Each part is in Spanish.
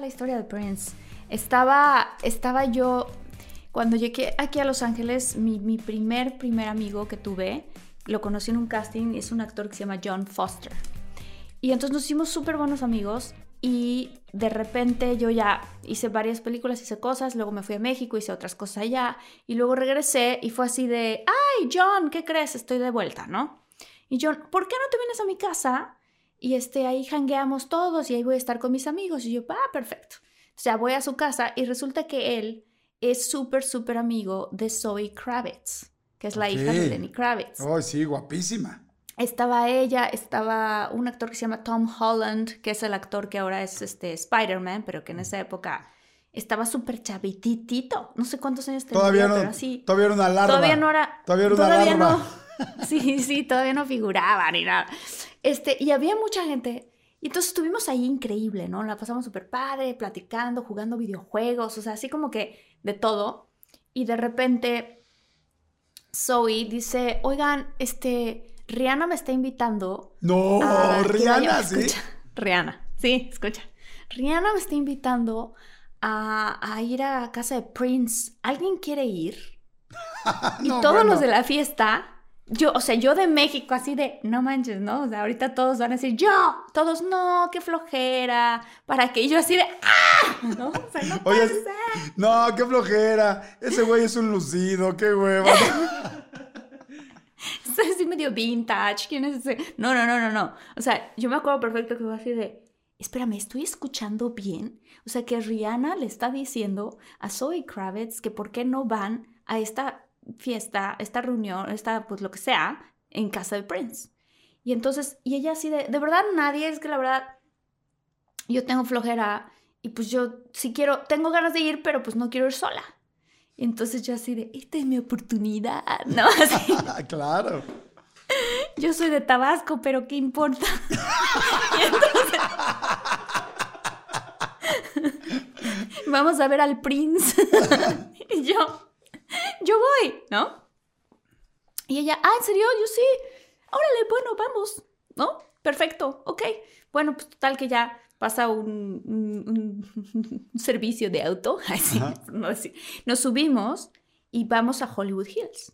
la historia de Prince. Estaba, estaba yo, cuando llegué aquí a Los Ángeles, mi, mi primer, primer amigo que tuve, lo conocí en un casting, es un actor que se llama John Foster. Y entonces nos hicimos súper buenos amigos y de repente yo ya hice varias películas, hice cosas, luego me fui a México, hice otras cosas allá y luego regresé y fue así de, ay John, ¿qué crees? Estoy de vuelta, ¿no? Y John, ¿por qué no te vienes a mi casa? Y este, ahí hangueamos todos y ahí voy a estar con mis amigos. Y yo, ah, perfecto. O sea, voy a su casa y resulta que él es súper, súper amigo de Zoe Kravitz, que es la hija de Lenny Kravitz. Oh, sí, guapísima. Estaba ella, estaba un actor que se llama Tom Holland, que es el actor que ahora es este Spider-Man, pero que en esa época estaba súper chavititito. No sé cuántos años tenía, todavía no, pero así. Todavía era una larva. Todavía no era. Todavía era una todavía No, sí, sí, todavía no figuraba ni nada. Este, y había mucha gente. Y entonces estuvimos ahí increíble, ¿no? La pasamos súper padre, platicando, jugando videojuegos, o sea, así como que de todo. Y de repente Zoe dice, oigan, este, Rihanna me está invitando. No, Rihanna, sí. Rihanna, sí, escucha. Rihanna me está invitando a, ir a casa de Prince. ¿Alguien quiere ir? y todos los de la fiesta, yo, o sea, yo de México, así de, no manches, ¿no? O sea, ahorita todos van a decir, yo, todos, no, qué flojera, para que yo así de, ¡ah! ¿No? O sea, no Oye, no, qué flojera, ese güey es un lucido, qué hueva. es así medio vintage, ¿quién es ese? No, no, no, no, no. O sea, yo me acuerdo perfecto que fue así de, espérame, ¿estoy escuchando bien? O sea, que Rihanna le está diciendo a Zoe Kravitz que por qué no van a esta fiesta, esta reunión, esta, pues lo que sea, en casa de Prince. Y entonces, y ella así de, de verdad nadie, es que la verdad, yo tengo flojera y pues yo sí quiero, tengo ganas de ir, pero pues no quiero ir sola. Y entonces yo así de, esta es mi oportunidad, ¿no? Así. claro. Yo soy de Tabasco, pero ¿qué importa? y entonces... Vamos a ver al Prince. y yo, yo voy, ¿no? Y ella, ah, ¿en serio? Yo sí. Órale, bueno, vamos, ¿no? Perfecto, ok. Bueno, pues total que ya pasa un, servicio de auto, así, nos subimos y vamos a Hollywood Hills.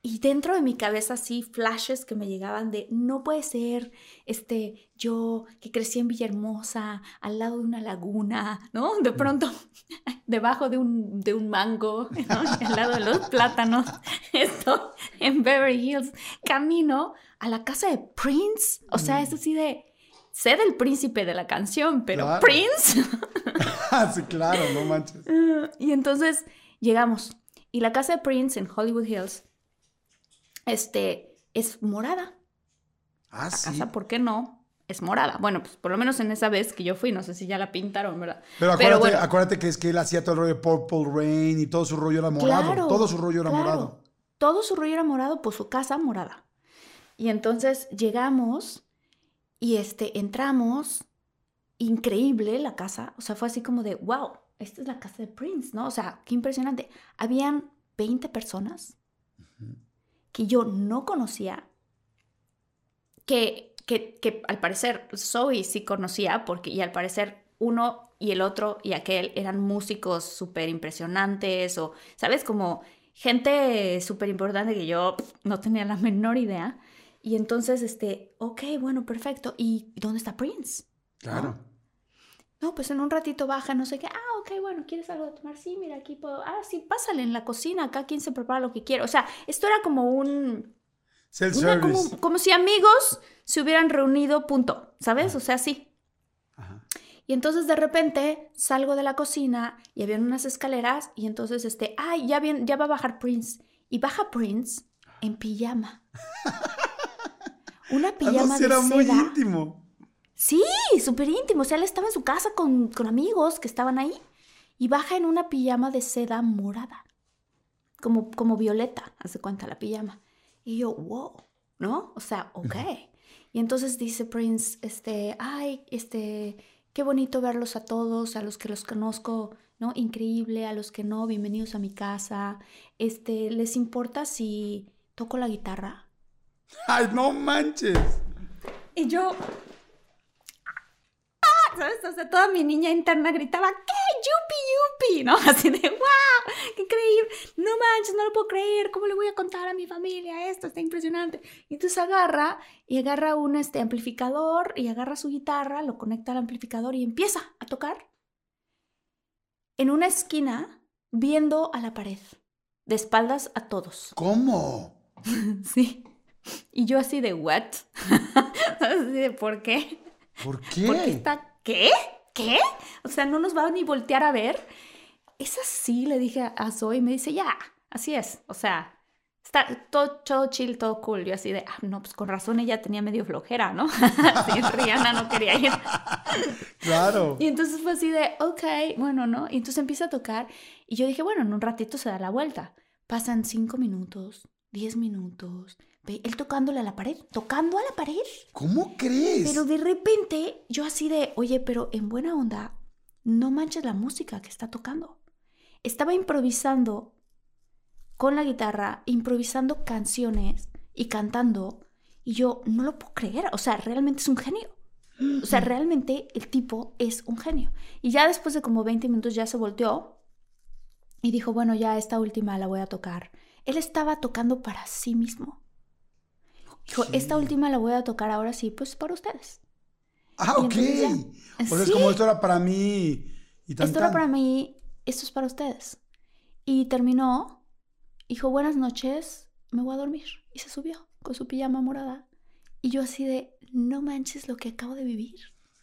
Y dentro de mi cabeza así flashes que me llegaban de no puede ser este yo que crecí en Villahermosa al lado de una laguna, ¿no? De pronto debajo de un, de un mango, al lado de los plátanos, esto en Beverly Hills, camino a la casa de Prince, o sea, es así de sé del príncipe de la canción, pero Prince. Sí, claro, no manches. y entonces llegamos. Y la casa de Prince en Hollywood Hills este, es morada. Ah, la sí. casa, ¿por qué no? Es morada. Bueno, pues por lo menos en esa vez que yo fui, no sé si ya la pintaron, ¿verdad? Pero acuérdate, acuérdate que es que él hacía todo el rollo de Purple Rain y todo su rollo era morado. todo su rollo era morado. Todo su rollo era morado, pues su casa morada. Y entonces llegamos y este, entramos, increíble la casa, o sea, fue así como de, wow, esta es la casa de Prince, ¿no? O sea, qué impresionante. Habían 20 personas que yo no conocía, que, que, que al parecer Zoe sí conocía, porque, y al parecer uno y el otro y aquel eran músicos súper impresionantes, o, ¿sabes? Como gente súper importante que yo no tenía la menor idea. Y entonces, este, ok, bueno, perfecto. ¿Y dónde está Prince? Claro. Pues en un ratito baja, no sé qué. Ah, ok, bueno, ¿quieres algo de tomar? Sí, mira, aquí puedo. Ah, sí, pásale en la cocina, acá quien se prepara lo que quiere. O sea, esto era como un. Self-service. Como, si amigos se hubieran reunido, punto. ¿Sabes? O sea, sí. Ajá. Y entonces de repente salgo de la cocina y había unas escaleras y entonces este, ay, ya, bien, ya va a bajar Prince. Y baja Prince en pijama. Una pijama de era muy íntimo. Sí, súper íntimo. O sea, él estaba en su casa con, amigos que estaban ahí. Y baja en una pijama de seda morada. Como, como violeta, hace cuenta la pijama. Y yo, wow, ¿no? O sea, ok. Y entonces dice Prince, este, ay, este, qué bonito verlos a todos, a los que los conozco, ¿no? Increíble, a los que no, bienvenidos a mi casa. Este, ¿les importa si toco la guitarra? ¡Ay, no manches! Y yo. ¿Sabes? O sea, toda mi niña interna gritaba, ¿qué? ¡Yupi, yupi! ¿No? Así de, ¡wow! ¡Qué increíble! No manches, no lo puedo creer. ¿Cómo le voy a contar a mi familia esto? Está impresionante. Y entonces agarra y agarra un este, amplificador y agarra su guitarra, lo conecta al amplificador y empieza a tocar en una esquina viendo a la pared, de espaldas a todos. ¿Cómo? sí. Y yo así de, ¿what? así de, ¿por qué? ¿Por qué? Porque está, ¿qué? ¿Qué? O sea, no nos va a ni voltear a ver. Es así, le dije a Zoe y me dice, ya, así es. O sea, está todo, todo chill, todo cool. Yo así de, ah, no, pues con razón ella tenía medio flojera, ¿no? sí, Rihanna no quería ir. claro. Y entonces fue así de, ok, bueno, ¿no? Y entonces empieza a tocar y yo dije, bueno, en un ratito se da la vuelta. Pasan cinco minutos, diez minutos, él tocándole a la pared, tocando a la pared. ¿Cómo crees? Pero de repente yo así de, oye, pero en buena onda, no manches la música que está tocando. Estaba improvisando con la guitarra, improvisando canciones y cantando. Y yo no lo puedo creer. O sea, realmente es un genio. O sea, realmente el tipo es un genio. Y ya después de como 20 minutos ya se volteó y dijo, bueno, ya esta última la voy a tocar. Él estaba tocando para sí mismo. Dijo, esta última la voy a tocar ahora sí, pues para ustedes. Ah, ok. Pues es como esto era para mí y tan, Esto era para mí, esto es para ustedes. Y terminó, dijo, buenas noches, me voy a dormir. Y se subió con su pijama morada. Y yo así de, no manches lo que acabo de vivir.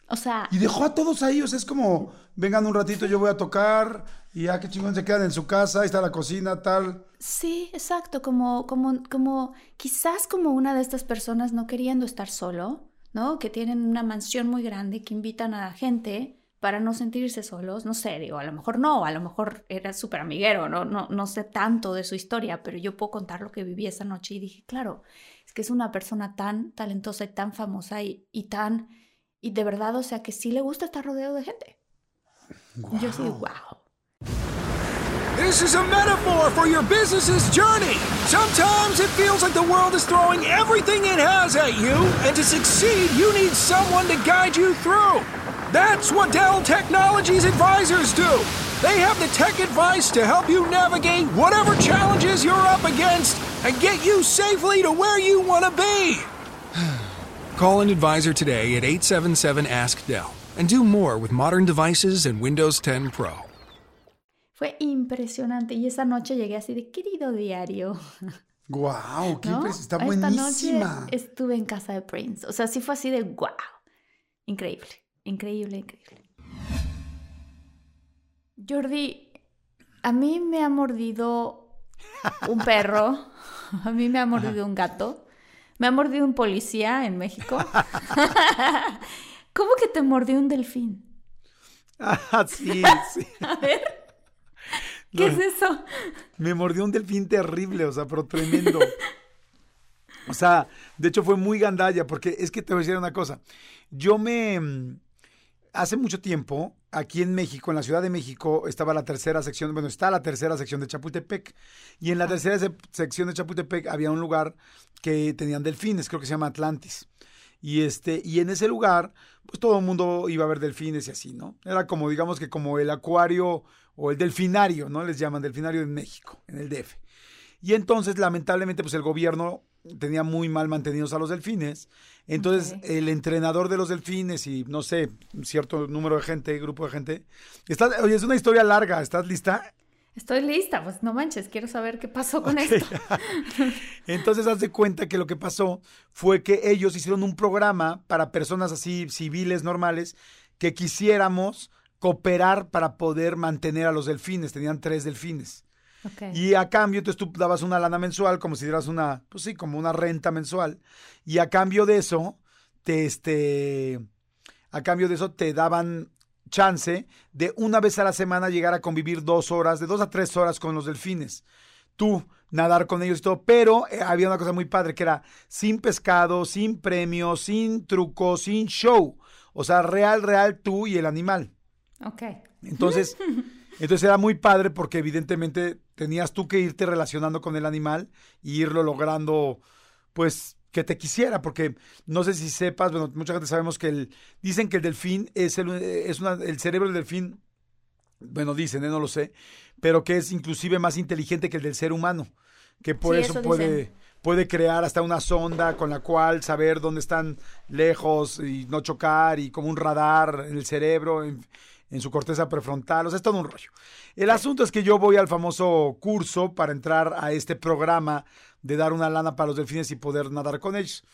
O sea... Y dejó a todos ahí, o sea, es como, vengan un ratito, yo voy a tocar, y ya que chingón se quedan en su casa, ahí está la cocina, tal. Sí, exacto, como, como, como, quizás como una de estas personas no queriendo estar solo, ¿no? Que tienen una mansión muy grande, que invitan a la gente para no sentirse solos, no sé, digo, a lo mejor no, a lo mejor era súper amiguero, ¿no? No, no sé tanto de su historia, pero yo puedo contar lo que viví esa noche y dije, claro, es que es una persona tan talentosa y tan famosa y, y tan y de verdad, o sea, que sí le gusta estar rodeado de gente. Wow. Yo sí, wow. This is a metaphor for your business's journey. Sometimes it feels like the world is throwing everything it has at you, and to succeed, you need someone to guide you through. That's what Dell Technologies advisors do. They have the tech advice to help you navigate whatever challenges you're up against and get you safely to where you want to be. Call an advisor today at 877 Ask Dell and do more with modern devices and Windows 10 Pro. Fue impresionante y esa noche llegué así de querido diario. ¡Guau! Wow, ¿No? Está buenísima. Noche estuve en casa de Prince. O sea, sí fue así de wow. Increíble, increíble, increíble. Jordi, a mí me ha mordido un perro, a mí me ha mordido un gato. Me ha mordido un policía en México. ¿Cómo que te mordió un delfín? Ah, sí, sí. A ver. ¿Qué es eso? Me mordió un delfín terrible, o sea, pero tremendo. O sea, de hecho fue muy gandalla, porque es que te voy a decir una cosa. Yo me. Mm, hace mucho tiempo, aquí en México, en la Ciudad de México, estaba la tercera sección, bueno, está la tercera sección de Chapultepec. Y en la tercera sección de Chapultepec había un lugar que tenían delfines, creo que se llama Atlantis. Y, este, y en ese lugar, pues todo el mundo iba a ver delfines y así, ¿no? Era como, digamos que como el acuario o el delfinario, ¿no? Les llaman delfinario en México, en el DF. Y entonces, lamentablemente, pues el gobierno tenía muy mal mantenidos a los delfines. Entonces, el entrenador de los delfines y, no sé, un cierto número de gente, grupo de gente. Está, oye, es una historia larga, ¿estás lista? Estoy lista, pues no manches, quiero saber qué pasó con esto. Entonces, haz de cuenta que lo que pasó fue que ellos hicieron un programa para personas así, civiles, normales, que quisiéramos cooperar para poder mantener a los delfines. Tenían tres delfines. Y a cambio, entonces tú dabas una lana mensual, como si dieras una, pues sí, como una renta mensual. Y a cambio de eso, te, este, a cambio de eso te daban chance de una vez a la semana llegar a convivir dos horas, de dos a tres horas con los delfines. Tú nadar con ellos y todo, pero eh, había una cosa muy padre que era sin pescado, sin premio, sin truco, sin show. O sea, real, real tú y el animal. Ok. Entonces, entonces era muy padre porque evidentemente tenías tú que irte relacionando con el animal y irlo logrando, pues, que te quisiera, porque no sé si sepas, bueno, mucha gente sabemos que el, dicen que el delfín es el, es una, el cerebro del delfín, bueno, dicen, ¿eh? no lo sé, pero que es inclusive más inteligente que el del ser humano, que por Sí, eso, eso puede, puede crear hasta una sonda con la cual saber dónde están lejos y no chocar y como un radar en el cerebro, en, en su corteza prefrontal, o sea, es todo un rollo. El asunto es que yo voy al famoso curso para entrar a este programa de dar una lana para los delfines y poder nadar con ellos.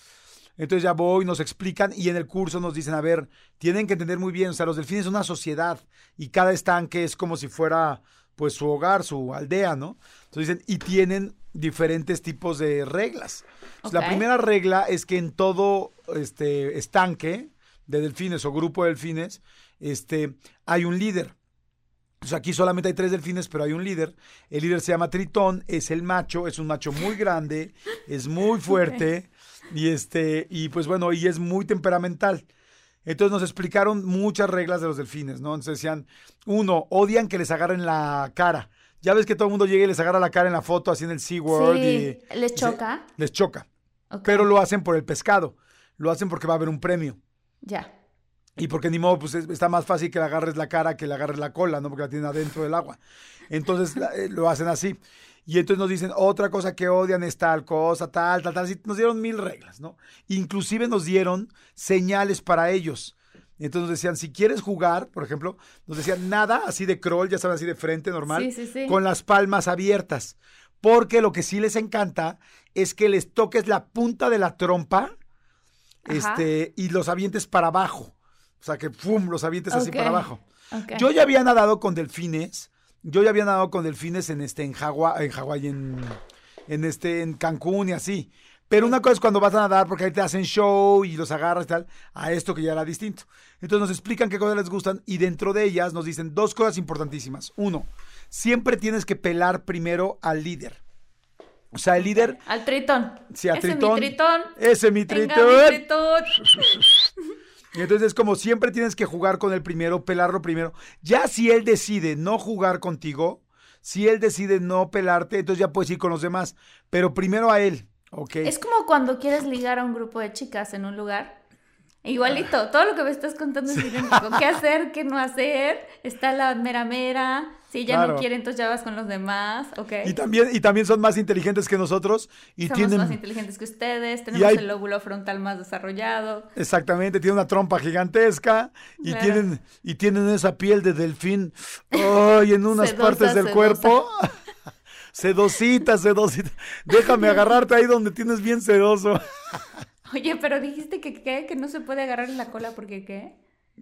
Entonces ya voy, nos explican y en el curso nos dicen, a ver, tienen que entender muy bien, o sea, los delfines son una sociedad y cada estanque es como si fuera pues su hogar, su aldea, ¿no? Entonces dicen, y tienen diferentes tipos de reglas. La primera regla es que en todo este estanque de delfines o grupo de delfines, este, hay un líder. Sea, aquí solamente hay tres delfines, pero hay un líder. El líder se llama Tritón, es el macho, es un macho muy grande, es muy fuerte y este y pues bueno, y es muy temperamental. Entonces nos explicaron muchas reglas de los delfines, ¿no? Entonces decían, uno, odian que les agarren la cara. Ya ves que todo el mundo llega y les agarra la cara en la foto, así en el SeaWorld. Sí, y, ¿les y se- choca? les choca. Pero lo hacen por el pescado. Lo hacen porque va a haber un premio. Ya. Y porque ni modo, pues es- está más fácil que le agarres la cara que le agarres la cola, ¿no? Porque la tienen adentro del agua. Entonces la- eh, lo hacen así. Y entonces nos dicen, otra cosa que odian es tal cosa, tal, tal, tal. Así nos dieron mil reglas, ¿no? Inclusive nos dieron señales para ellos. Entonces nos decían, si quieres jugar, por ejemplo, nos decían nada así de crawl, ya saben, así de frente, normal, Sí, sí, sí. con las palmas abiertas. Porque lo que sí les encanta es que les toques la punta de la trompa Ajá. este, y los avientes para abajo. O sea, que ¡pum! los avientes así para abajo. Yo ya había nadado con delfines. Yo ya había nadado con delfines en este, en Hawái, en Hawái, en, en este, en Cancún y así. Pero una cosa es cuando vas a nadar, porque ahí te hacen show y los agarras y tal, a esto que ya era distinto. Entonces nos explican qué cosas les gustan y dentro de ellas nos dicen dos cosas importantísimas. Uno, siempre tienes que pelar primero al líder. O sea, el líder, Al tritón. Sí, a Ese Tritón. mi tritón. ese mi tritón. mi tritón. Y entonces es como siempre tienes que jugar con el primero, pelarlo primero. Ya si él decide no jugar contigo, si él decide no pelarte, entonces ya puedes ir con los demás. Pero primero a él, ¿ok? Es como cuando quieres ligar a un grupo de chicas en un lugar. Igualito, todo lo que me estás contando es idéntico. ¿Qué hacer, qué no hacer? Está la mera mera. Si ella Claro. no quiere, entonces ya vas con los demás, ¿ok? Y también, y también son más inteligentes que nosotros y Somos tienen... más inteligentes que ustedes, tenemos hay- el lóbulo frontal más desarrollado. Exactamente, tienen una trompa gigantesca y Claro. tienen y tienen esa piel de delfín ay, en unas Sedosa, partes del sedosa. cuerpo. sedosita, sedosita. Déjame agarrarte ahí donde tienes bien sedoso. Oye, pero dijiste que, ¿qué? que no se puede agarrar en la cola porque qué?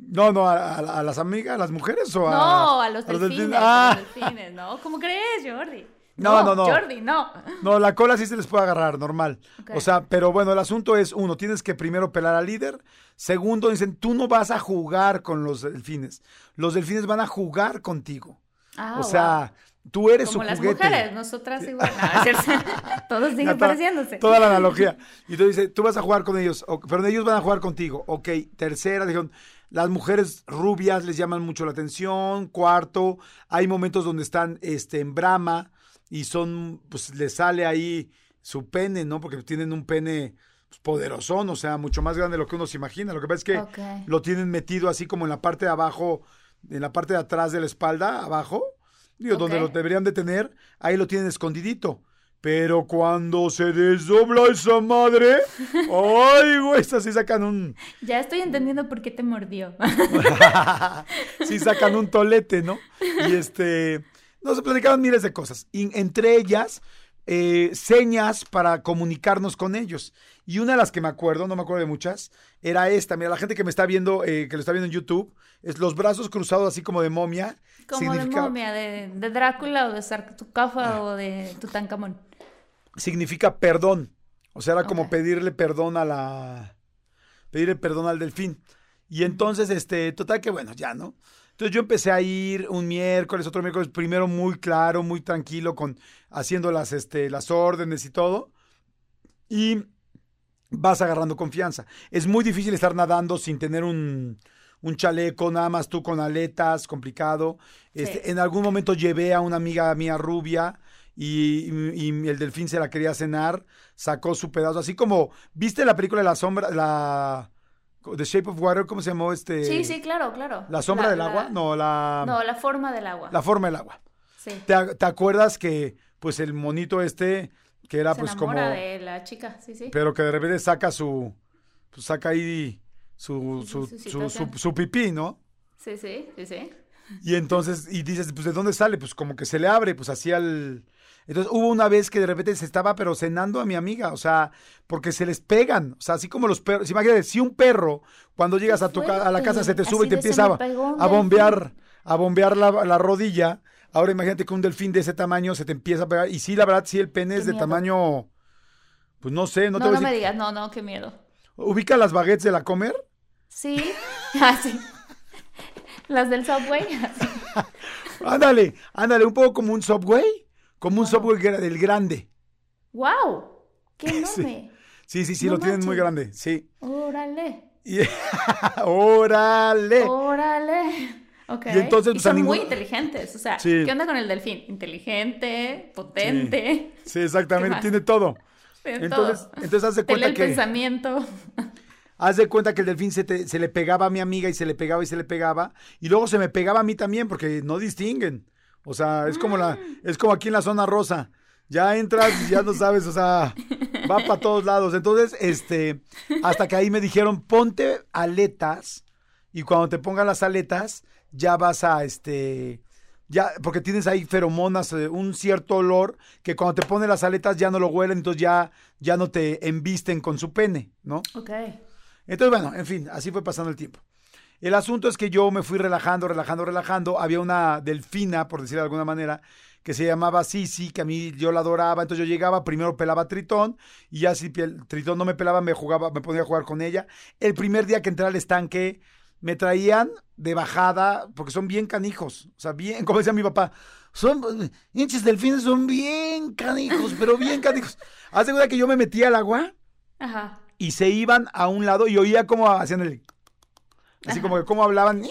No, no, a, a- a las amigas, a las mujeres o a No, a los delfines, Ah, a los delfines, ¿no? ¿Cómo crees, Jordi? No, no, no. Jordi, no. No, la cola sí se les puede agarrar, normal. O sea, pero bueno, el asunto es, uno, tienes que primero pelar al líder. Segundo, dicen, tú no vas a jugar con los delfines. Los delfines van a jugar contigo. Ah, o sea, tú eres Como su las mujeres, nosotras igual. No. Todos siguen pareciéndose. Toda la analogía. Y entonces dice, tú vas a jugar con ellos, pero ellos van a jugar contigo. Ok, tercera, dijeron, las mujeres rubias les llaman mucho la atención. Cuarto, hay momentos donde están este, en brama y son, pues les sale ahí su pene, ¿no? Porque tienen un pene pues, poderosón, o sea, mucho más grande de lo que uno se imagina. Lo que pasa es que lo tienen metido así como en la parte de abajo, en la parte de atrás de la espalda, abajo, digo, donde lo deberían de tener, ahí lo tienen escondidito. Pero cuando se desdobla esa madre, ay, güey, estas sí sacan un, Ya estoy entendiendo por qué te mordió. sí sacan un tolete, ¿no? Y este, nos platicaban miles de cosas. Y entre ellas, eh, señas para comunicarnos con ellos. Y una de las que me acuerdo, no me acuerdo de muchas, era esta. Mira, la gente que me está viendo, eh, que lo está viendo en YouTube, es los brazos cruzados así como de momia. Como de significa- momia, de, de Drácula o de sarcófago o de Tutankamón. Significa perdón. O sea, era como pedirle perdón a la. pedirle perdón al delfín. Y entonces, este, total que bueno, ya, ¿no? Entonces yo empecé a ir un miércoles, otro miércoles, primero muy claro, muy tranquilo, con haciendo las, este, las órdenes y todo. Y vas agarrando confianza. Es muy difícil estar nadando sin tener un, un chaleco, nada más tú con aletas, complicado. Este, Sí. En algún momento llevé a una amiga mía rubia y, y el delfín se la quería cenar, sacó su pedazo, así como, ¿viste la película de la sombra, la... The Shape of Water, ¿cómo se llamó este? Sí, sí, claro, claro. ¿La sombra La- del la- agua? No, la... No, la forma del agua. La forma del agua. Sí. ¿Te, te acuerdas que, pues, el monito este, que era, Se pues, como... de la chica, sí, sí. Pero que de repente saca su... Pues saca ahí su, su, su su- su pipí, ¿no? Sí, sí, sí, sí. Y entonces, y dices, pues, ¿de dónde sale? Pues como que se le abre, pues así al... Entonces hubo una vez que de repente se estaba pero cenando a mi amiga, o sea, porque se les pegan, o sea, así como los perros, imagínate, si un perro cuando llegas a tu a la casa se te sube y te Así empieza "Se me a, bombear, a bombear la, la rodilla, ahora imagínate que un delfín de ese tamaño se te empieza a pegar, y sí, la verdad, sí, el pene es de miedo. tamaño, pues no sé, no, No, te voy no, a me digas, no, no, qué miedo. ubica las baguettes de la comer, Sí, ah, sí. Las del Subway. así. ándale, ándale, un poco como un Subway, como un gra- del grande, ¡Wow! ¡Qué enorme! sí, sí, sí, No lo tienen muy grande, sí. órale, Y- ¡Órale! órale. Ok. Y entonces, pues, a son ningún- muy inteligentes. O sea, Sí. ¿qué onda con el delfín? Inteligente, potente. Sí, ¿Qué exactamente, tiene todo. de Entonces, todo. entonces haz de Te lee cuenta el que pensamiento. haz de cuenta que el delfín se, te- se le pegaba a mi amiga y se le pegaba y se le pegaba y luego se me pegaba a mí también porque no distinguen. O sea, es como la Mm. es como aquí en la zona rosa. Ya entras y ya no sabes, o sea, va para todos lados. Entonces, este, hasta que ahí me dijeron, "Ponte aletas" y cuando te pongan las aletas ya vas a este ya, porque tienes ahí feromonas, eh, un cierto olor que cuando te ponen las aletas ya no lo huelen, entonces ya, ya no te embisten con su pene, ¿no? Ok. Entonces, bueno, en fin, así fue pasando el tiempo. El asunto es que yo me fui relajando, relajando, relajando. Había una delfina, por decirlo de alguna manera, que se llamaba Sisi, que a mí yo la adoraba. Entonces yo llegaba, primero pelaba a Tritón, y ya si el Tritón no me pelaba, me jugaba, me ponía a jugar con ella. El primer día que entré al estanque, me traían de bajada, porque son bien canijos. O sea, bien, como decía mi papá, son, hinches delfines son bien canijos, pero bien canijos. Hace cuenta que yo me metía al agua Ajá. y se iban a un lado y oía cómo hacían el... Así como que cómo hablaban.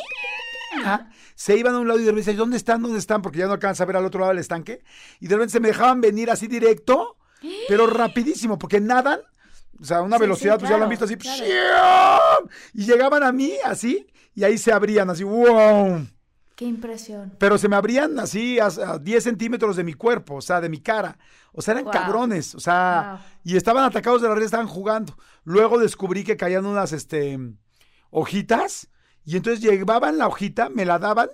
Ajá. Se iban a un lado y de repente ¿dónde están? ¿Dónde están? Porque ya no alcanza a ver al otro lado del estanque. Y de repente se me dejaban venir así directo, pero rapidísimo, porque nadan. O sea, una Sí, velocidad, sí, pues ya lo han visto así. claro. Y llegaban a mí así, y ahí se abrían así, ¡wow! Qué impresión. Pero se me abrían así a, a 10 centímetros de mi cuerpo, o sea, de mi cara. O sea, eran Wow. cabrones, o sea, Wow. y estaban atacados de la red, estaban jugando. Luego descubrí que caían unas, este, hojitas, y entonces llevaban la hojita, me la daban,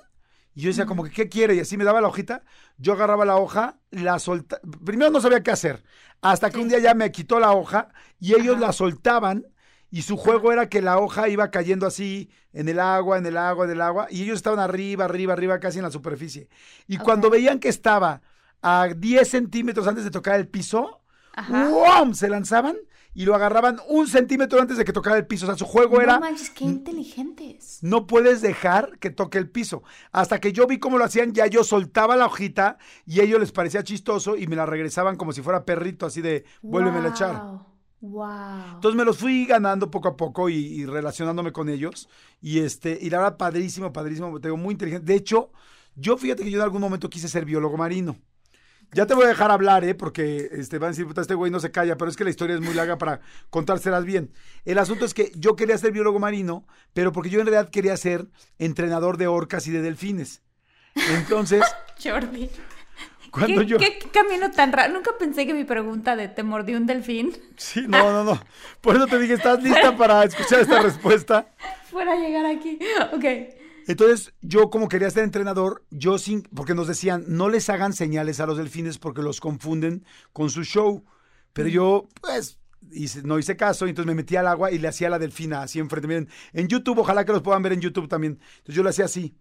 y yo decía como que, ¿qué quiere? Y así me daba la hojita, yo agarraba la hoja, la soltaba, primero no sabía qué hacer, hasta que un día ya me quitó la hoja, y ellos Ajá. la soltaban, y su juego era que la hoja iba cayendo así en el agua, en el agua, en el agua, y ellos estaban arriba, arriba, arriba, casi en la superficie. Y cuando veían que estaba a 10 centímetros antes de tocar el piso. ¡guam! se lanzaban y lo agarraban un centímetro antes de que tocara el piso. O sea, su juego era, No manches, qué inteligentes. no puedes dejar que toque el piso. Hasta que yo vi cómo lo hacían, ya yo soltaba la hojita y a ellos les parecía chistoso y me la regresaban como si fuera perrito, así de, vuélvemela a echar. Wow. Wow. Entonces me los fui ganando poco a poco y, y relacionándome con ellos. Y este, y la verdad, padrísimo, padrísimo, te digo, muy inteligente. De hecho, yo fíjate que yo en algún momento quise ser biólogo marino. Ya te voy a dejar hablar, ¿eh? Porque este, van a decir, puta, este güey no se calla, pero es que la historia es muy larga para contárselas bien. El asunto es que yo quería ser biólogo marino, pero porque yo en realidad quería ser entrenador de orcas y de delfines. Entonces, Jordi. cuando ¿Qué, yo... qué camino tan raro? Nunca pensé que mi pregunta de te mordió un delfín Sí, no, no, no. Por eso te dije, ¿estás lista para escuchar esta respuesta? fuera a llegar aquí. Ok. Entonces, yo como quería ser entrenador, yo sin, porque nos decían, no les hagan señales a los delfines porque los confunden con su show. Pero yo, pues, hice- no hice caso, y entonces me metí al agua y le hacía a la delfina así enfrente. Miren, en YouTube, ojalá que los puedan ver en YouTube también. Entonces yo le hacía así,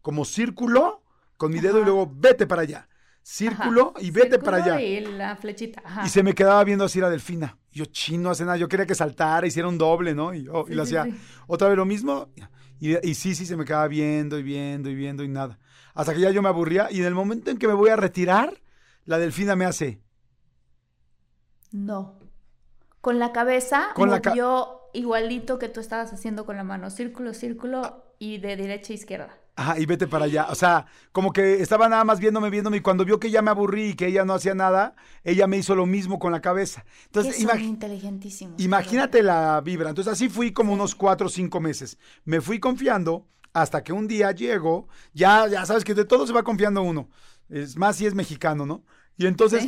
como círculo con mi dedo y luego vete para allá. Círculo Ajá. y vete Círculo para allá. Y la flechita. Ajá. Y se me quedaba viendo así la delfina. Yo, chino, hace nada. Yo quería que saltara, hiciera un doble, ¿no? Y, yo, y le sí, hacía sí. otra vez lo mismo. Y, y sí, sí, se me quedaba viendo y viendo y viendo y nada. Hasta que ya yo me aburría. Y en el momento en que me voy a retirar, la delfina me hace. No. Con la cabeza Con la ca- igualito que tú estabas haciendo con la mano. Círculo, círculo y de derecha a izquierda. Ajá, y vete para allá. O sea, como que estaba nada más viéndome, viéndome, y cuando vio que ya me aburrí y que ella no hacía nada, ella me hizo lo mismo con la cabeza. Entonces, que son inteligentísimos. imagínate la vibra. Entonces, así fui como unos cuatro o cinco meses. Me fui confiando hasta que un día llego, ya, ya sabes que de todo se va confiando uno. Es más si es mexicano, ¿no? Y entonces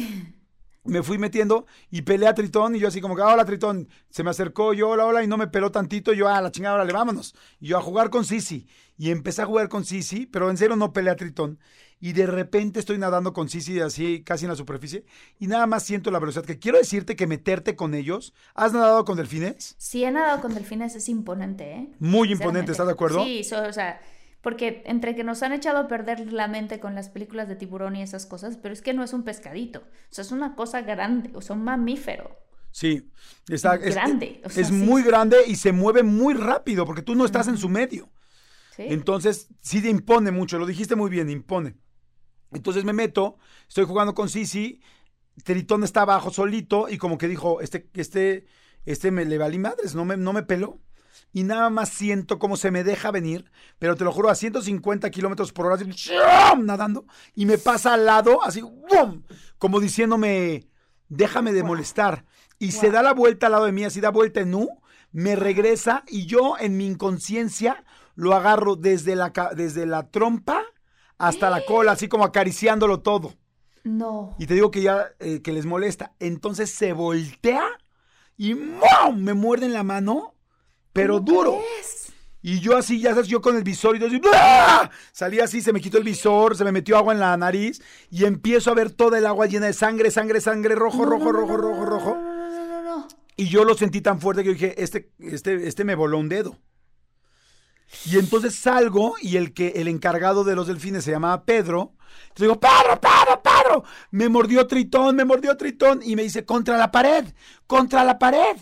me fui metiendo y peleé a Tritón y yo así como que, "Ah, hola Tritón, se me acercó yo, hola, hola, y no me peló tantito, yo, a la chingada, órale, vámonos. Y yo a jugar con Sisi. Y empecé a jugar con Sisi, pero en serio no peleé a Tritón. Y de repente estoy nadando con Sisi así casi en la superficie y nada más siento la velocidad. Que quiero decirte que meterte con ellos. ¿Has nadado con delfines? Si he nadado con delfines es imponente, ¿eh? Muy imponente. ¿estás de acuerdo? Sí, so- o sea, porque entre que nos han echado a perder la mente con las películas de tiburón y esas cosas, pero es que no es un pescadito, o sea, es una cosa grande, o sea, un mamífero. Sí, está, es, Grande, o sea, es sí. muy grande y se mueve muy rápido porque tú no estás en su medio. ¿sí? Entonces, sí te impone mucho, lo dijiste muy bien, impone. Entonces me meto, estoy jugando con Sisi, Tritón está abajo solito y como que dijo, este, este, este me le valí madres, no me, no me peló. Y nada más siento cómo se me deja venir, pero te lo juro, a 150 kilómetros por hora, así, nadando, y me pasa al lado, así, ¡bum! como diciéndome, déjame de molestar. Y se da la vuelta al lado de mí, así da vuelta en U, me regresa y yo en mi inconsciencia lo agarro desde la, desde la trompa hasta la cola, así como acariciándolo todo. No. Y te digo que ya eh, que les molesta. Entonces se voltea y ¡mum! me muerde en la mano, pero ¿Cómo duro. Y yo así, ya sabes, yo con el visor y yo así, ¡ah! salí así, se me quitó el visor, se me metió agua en la nariz y empiezo a ver toda el agua llena de sangre, sangre, sangre, rojo, rojo, rojo, rojo, rojo. No, no, no, no, no. Y yo lo sentí tan fuerte que yo dije, este, este, este me voló un dedo. Y entonces salgo y el que el encargado de los delfines se llamaba Pedro. Entonces digo, Pedro, Pedro, Pedro. Me mordió Tritón, me mordió Tritón. Y me dice, contra la pared, contra la pared.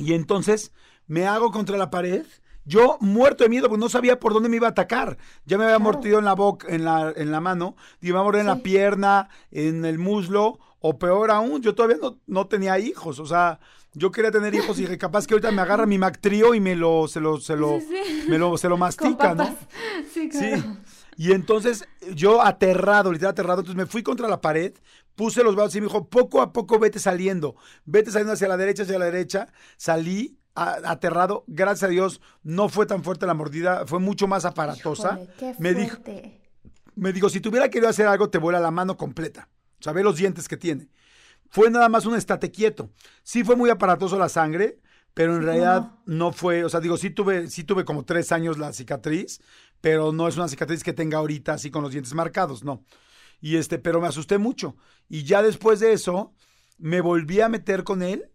Y entonces me hago contra la pared. Yo muerto de miedo porque no sabía por dónde me iba a atacar. Ya me había Claro. mordido en la boca, en la, en la mano, y me iba a morder en la Sí. pierna, en el muslo, o peor aún, yo todavía no, no tenía hijos. O sea, yo quería tener hijos y dije, capaz que ahorita me agarra mi Mac Trío y me lo, se lo, se lo, Sí, sí. me lo, se lo mastica, ¿no? Sí, Sí. claro. Y entonces yo aterrado, literal aterrado, entonces me fui contra la pared, puse los brazos y me dijo, poco a poco vete saliendo, vete saliendo hacia la derecha, hacia la derecha. Salí a- aterrado, gracias a Dios no fue tan fuerte la mordida, fue mucho más aparatosa. Híjole, qué me dijo, me dijo, si tuviera querido hacer algo, te vuela la mano completa. O sea, ve los dientes que tiene. Fue nada más un estate quieto. Sí fue muy aparatoso la sangre, pero en realidad ¿cómo no fue, o sea, digo, sí tuve, sí tuve como tres años la cicatriz, pero no es una cicatriz que tenga ahorita así con los dientes marcados, no. Y este, pero me asusté mucho. Y ya después de eso, me volví a meter con él,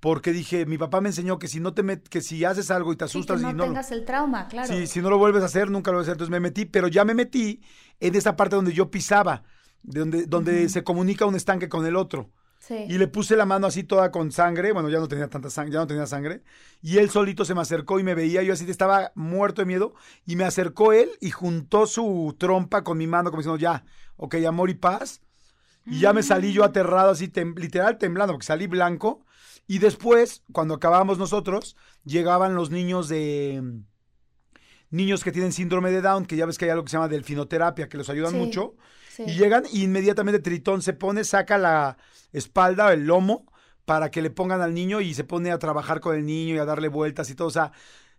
porque dije, mi papá me enseñó que si no te met- que si haces algo y te Sí, que asustas no y no. tengas el trauma, claro. Sí, si no lo vuelves a hacer, nunca lo vas a hacer. Entonces me metí, pero ya me metí en esa parte donde yo pisaba, de donde, donde se comunica un estanque con el otro. Sí. Y le puse la mano así toda con sangre, bueno, ya no tenía tanta sangre, ya no tenía sangre, y él solito se me acercó y me veía, yo así estaba muerto de miedo, y me acercó él y juntó su trompa con mi mano como diciendo, ya, ok, amor y paz, y ya me salí yo aterrado así, tem- literal temblando, porque salí blanco, y después, cuando acabábamos nosotros, llegaban los niños de... Niños que tienen síndrome de Down, que ya ves que hay algo que se llama delfinoterapia, que los ayudan Sí, mucho. sí. Y llegan y inmediatamente Tritón se pone, saca la espalda o el lomo para que le pongan al niño y se pone a trabajar con el niño y a darle vueltas y todo. O sea,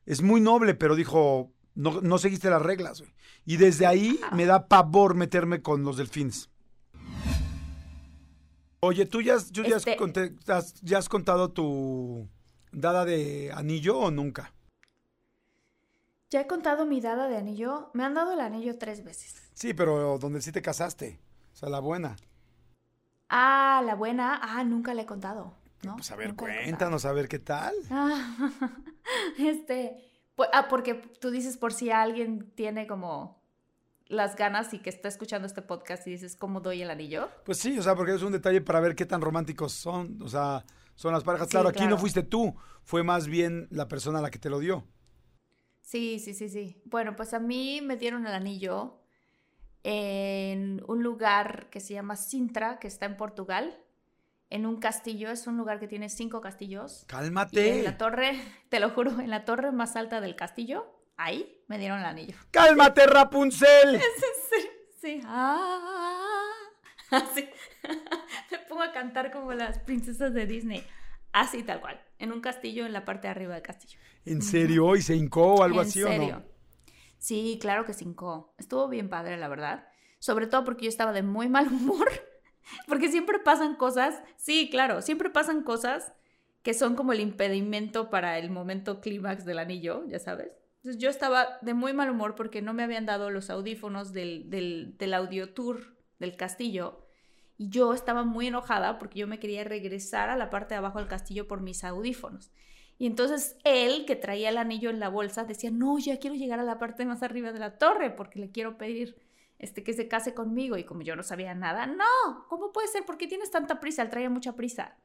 es muy noble, pero dijo, no, no seguiste las reglas. güey. Y desde ahí me da pavor meterme con los delfines. Oye, ¿tú ya, ya has Este- conté- has- ya has contado tu dada de anillo o nunca? Ya he contado mi dada de anillo. Me han dado el anillo tres veces. Sí, pero donde sí te casaste. O sea, la buena. Ah, la buena. Ah, nunca la he contado. ¿no? Pues a ver, Nunca cuéntanos, a ver qué tal. Ah, este. Pu- ah, porque tú dices por si alguien tiene como las ganas y que está escuchando este podcast y dices, ¿cómo doy el anillo? Pues sí, o sea, porque es un detalle para ver qué tan románticos son, o sea, son las parejas. Sí, claro, aquí no fuiste tú, fue más bien la persona a la que te lo dio. Sí, sí, sí, sí. Bueno, pues a mí me dieron el anillo en un lugar que se llama Sintra, que está en Portugal, en un castillo. Es un lugar que tiene cinco castillos. Y en Cálmate. la torre, te lo juro, en la torre más alta del castillo ahí me dieron el anillo. ¡Cálmate, Rapunzel! Sí, sí. Ah, así. Me pongo a cantar como las princesas de Disney. Así tal cual. En un castillo, en la parte de arriba del castillo. ¿En serio? ¿Y se hincó o algo ¿En así o serio? no? Sí, claro que se hincó. Estuvo bien padre, la verdad. Sobre todo porque yo estaba de muy mal humor. Porque siempre pasan cosas. Sí, claro, siempre pasan cosas que son como el impedimento para el momento clímax del anillo, ya sabes. Entonces yo estaba de muy mal humor porque no me habían dado los audífonos del, del, del audio tour del castillo. Y yo estaba muy enojada porque yo me quería regresar a la parte de abajo del castillo por mis audífonos. Y entonces él, que traía el anillo en la bolsa, decía, no, ya quiero llegar a la parte más arriba de la torre porque le quiero pedir este, que se case conmigo. Y como yo no sabía nada, no, ¿cómo puede ser? ¿Por qué tienes tanta prisa? Él traía mucha prisa.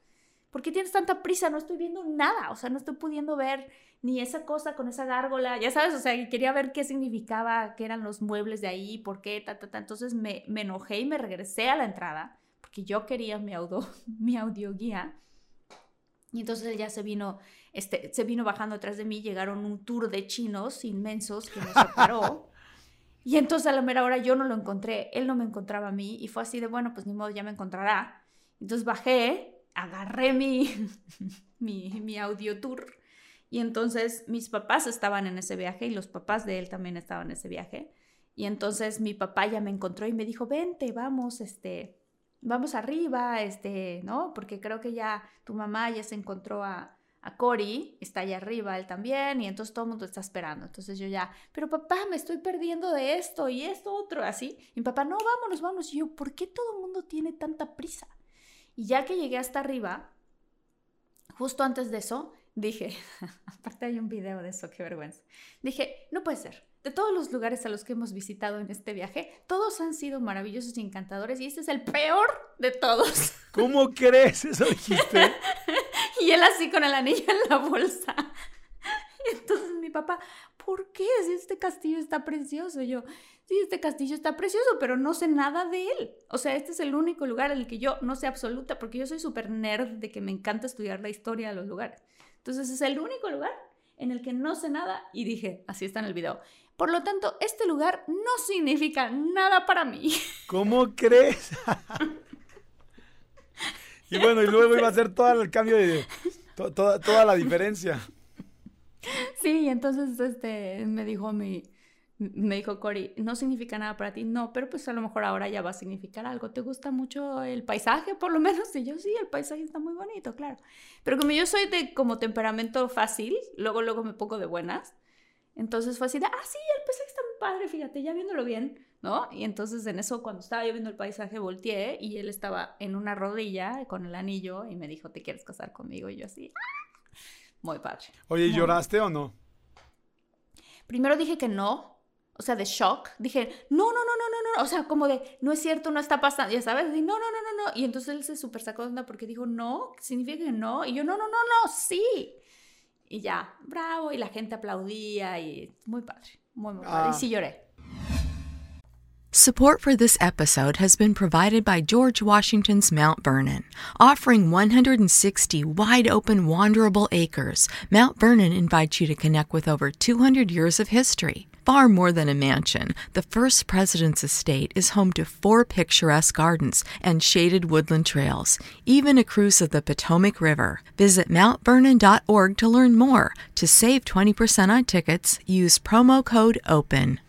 ¿Por qué tienes tanta prisa? No estoy viendo nada, o sea, no estoy pudiendo ver ni esa cosa con esa gárgola, ya sabes, o sea, quería ver qué significaba, qué eran los muebles de ahí, por qué, ta, ta, ta. Entonces me, me enojé y me regresé a la entrada porque yo quería mi, audio, mi audioguía. Y entonces él ya se vino, este, se vino bajando atrás de mí, llegaron un tour de chinos inmensos que me separó. y entonces a la mera hora yo no lo encontré, él no me encontraba a mí y fue así de, bueno, pues ni modo, ya me encontrará. Entonces bajé, agarré mi, mi, audio tour y entonces mis papás estaban en ese viaje y los papás de él también estaban en ese viaje. Y entonces mi papá ya me encontró y me dijo, vente, vamos, este, vamos arriba, este, ¿no? Porque creo que ya tu mamá ya se encontró a, a Cory, está allá arriba él también, y entonces todo el mundo está esperando. Entonces yo ya, pero papá, me estoy perdiendo de esto y esto otro, así. Y mi papá, no, vámonos, vámonos. Y yo, ¿por qué todo el mundo tiene tanta prisa? Y ya que llegué hasta arriba, justo antes de eso, dije, aparte hay un video de eso, qué vergüenza. Dije, no puede ser. De todos los lugares a los que hemos visitado en este viaje, todos han sido maravillosos y encantadores y este es el peor de todos. ¿Cómo crees? Eso dijiste. y él así con el anillo en la bolsa. Y entonces mi papá, ¿por qué? Si este castillo está precioso. Y yo, sí, este castillo está precioso, pero no sé nada de él. O sea, este es el único lugar en el que yo no sé absoluta, porque yo soy súper nerd de que me encanta estudiar la historia de los lugares. Entonces es el único lugar en el que no sé nada y dije, así está en el video. Por lo tanto, este lugar no significa nada para mí. ¿Cómo crees? y bueno, y luego iba a ser todo el cambio de... to- toda, toda la diferencia. Sí, entonces este me dijo mi me dijo Cory, no significa nada para ti, no, pero pues a lo mejor ahora ya va a significar algo. ¿Te gusta mucho el paisaje, por lo menos? Y yo sí, el paisaje está muy bonito, claro. Pero como yo soy de como temperamento fácil, luego luego me pongo de buenas. Entonces fue así de, ah, sí, el paisaje está muy padre, fíjate, ya viéndolo bien, ¿no? Y entonces en eso, cuando estaba yo viendo el paisaje, volteé y él estaba en una rodilla con el anillo y me dijo, ¿te quieres casar conmigo? Y yo así, ¡ah! Muy padre. Oye, ¿y Muy- lloraste o no? Primero dije que no, o sea, de shock. Dije, no, no, no, no, no, no. O sea, como de, no es cierto, no está pasando, ya sabes. Y no, no, no, no, no. Y entonces él se súper sacó de onda porque dijo, no, significa que no. Y yo, no, no, no, no, sí. Y ya, bravo. Y la gente aplaudía y muy padre, muy, muy padre. Ah. Y sí lloré. Support for this episode has been provided by George Washington's Mount Vernon. Offering 160 wide open, wanderable acres, Mount Vernon invites you to connect with over 200 years of history. Far more than a mansion, the first president's estate is home to four picturesque gardens and shaded woodland trails, even a cruise of the Potomac River. Visit mountvernon.org to learn more. To save 20% on tickets, use promo code OPEN.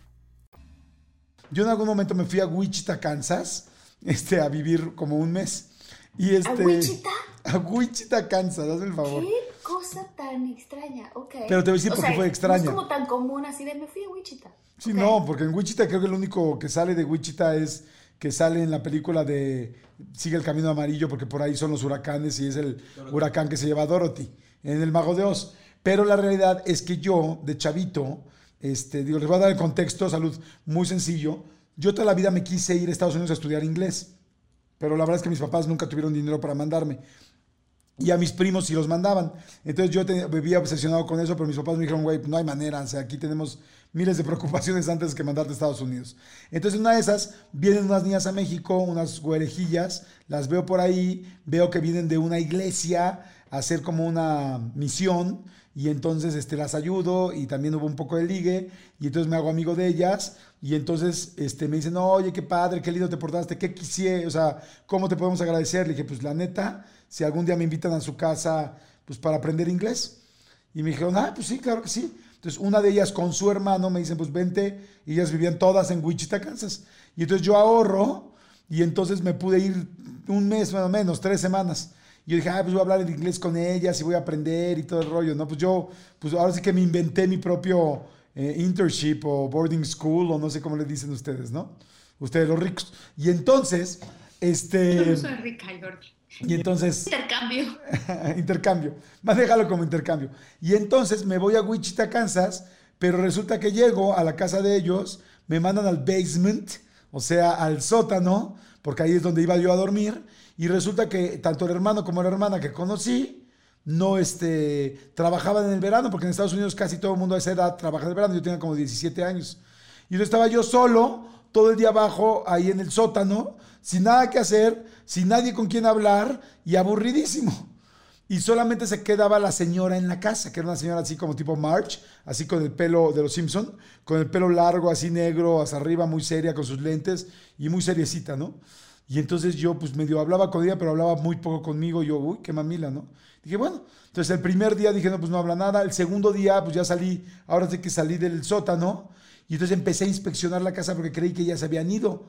Yo en algún momento me fui a Wichita, Kansas, este, a vivir como un mes. Y este, Wichita? A Wichita, Kansas, hazme el favor. Qué cosa tan extraña, ok. Pero te voy a decir por qué fue extraña. No es como tan común así de, me fui a Wichita. Sí, no, porque en Wichita creo que lo único que sale de Wichita es que sale en la película de Sigue el Camino Amarillo, porque por ahí son los huracanes y es el huracán que se lleva a Dorothy en El Mago de Oz. Pero la realidad es que yo, de chavito, este, digo, les voy a dar el contexto, salud, muy sencillo. Yo toda la vida me quise ir a Estados Unidos a estudiar inglés, pero la verdad es que mis papás nunca tuvieron dinero para mandarme. Y a mis primos sí los mandaban. Entonces yo te- vivía obsesionado con eso, pero mis papás me dijeron, güey, no hay manera, o aquí tenemos miles de preocupaciones antes que mandarte a Estados Unidos. Entonces una de esas, vienen unas niñas a México, unas güerejillas, las veo por ahí, veo que vienen de una iglesia a hacer como una misión y entonces este, las ayudo y también hubo un poco de ligue y entonces me hago amigo de ellas y entonces este, me dicen, oye, qué padre, qué lindo te portaste, qué quisiera, o sea, ¿cómo te podemos agradecer? Le dije, pues la neta, si algún día me invitan a su casa, pues para aprender inglés. Y me dijeron, ah, pues sí, claro que sí. Entonces, una de ellas con su hermano me dicen, pues vente, y ellas vivían todas en Wichita, Kansas. Y entonces yo ahorro, y entonces me pude ir un mes más o menos, tres semanas. Y yo dije, ah, pues voy a hablar en inglés con ellas y voy a aprender y todo el rollo, ¿no? Pues yo, pues ahora sí que me inventé mi propio eh, internship o boarding school o no sé cómo le dicen ustedes, ¿no? Ustedes los ricos. Y entonces, este... Yo no soy rica y y entonces... Intercambio. intercambio. Más déjalo como intercambio. Y entonces me voy a Wichita, Kansas, pero resulta que llego a la casa de ellos, me mandan al basement, o sea, al sótano, porque ahí es donde iba yo a dormir, y resulta que tanto el hermano como la hermana que conocí, no este, trabajaban en el verano, porque en Estados Unidos casi todo el mundo a esa edad trabaja en el verano, yo tenía como 17 años. Y yo estaba yo solo, todo el día abajo, ahí en el sótano, sin nada que hacer, sin nadie con quien hablar y aburridísimo. Y solamente se quedaba la señora en la casa, que era una señora así como tipo March, así con el pelo de los Simpson, con el pelo largo, así negro, hasta arriba, muy seria, con sus lentes y muy seriecita, ¿no? Y entonces yo pues medio hablaba con ella, pero hablaba muy poco conmigo. Yo, uy, qué mamila, ¿no? Dije, bueno, entonces el primer día dije, no, pues no habla nada. El segundo día, pues ya salí, ahora sé que salí del sótano. Y entonces empecé a inspeccionar la casa porque creí que ya se habían ido.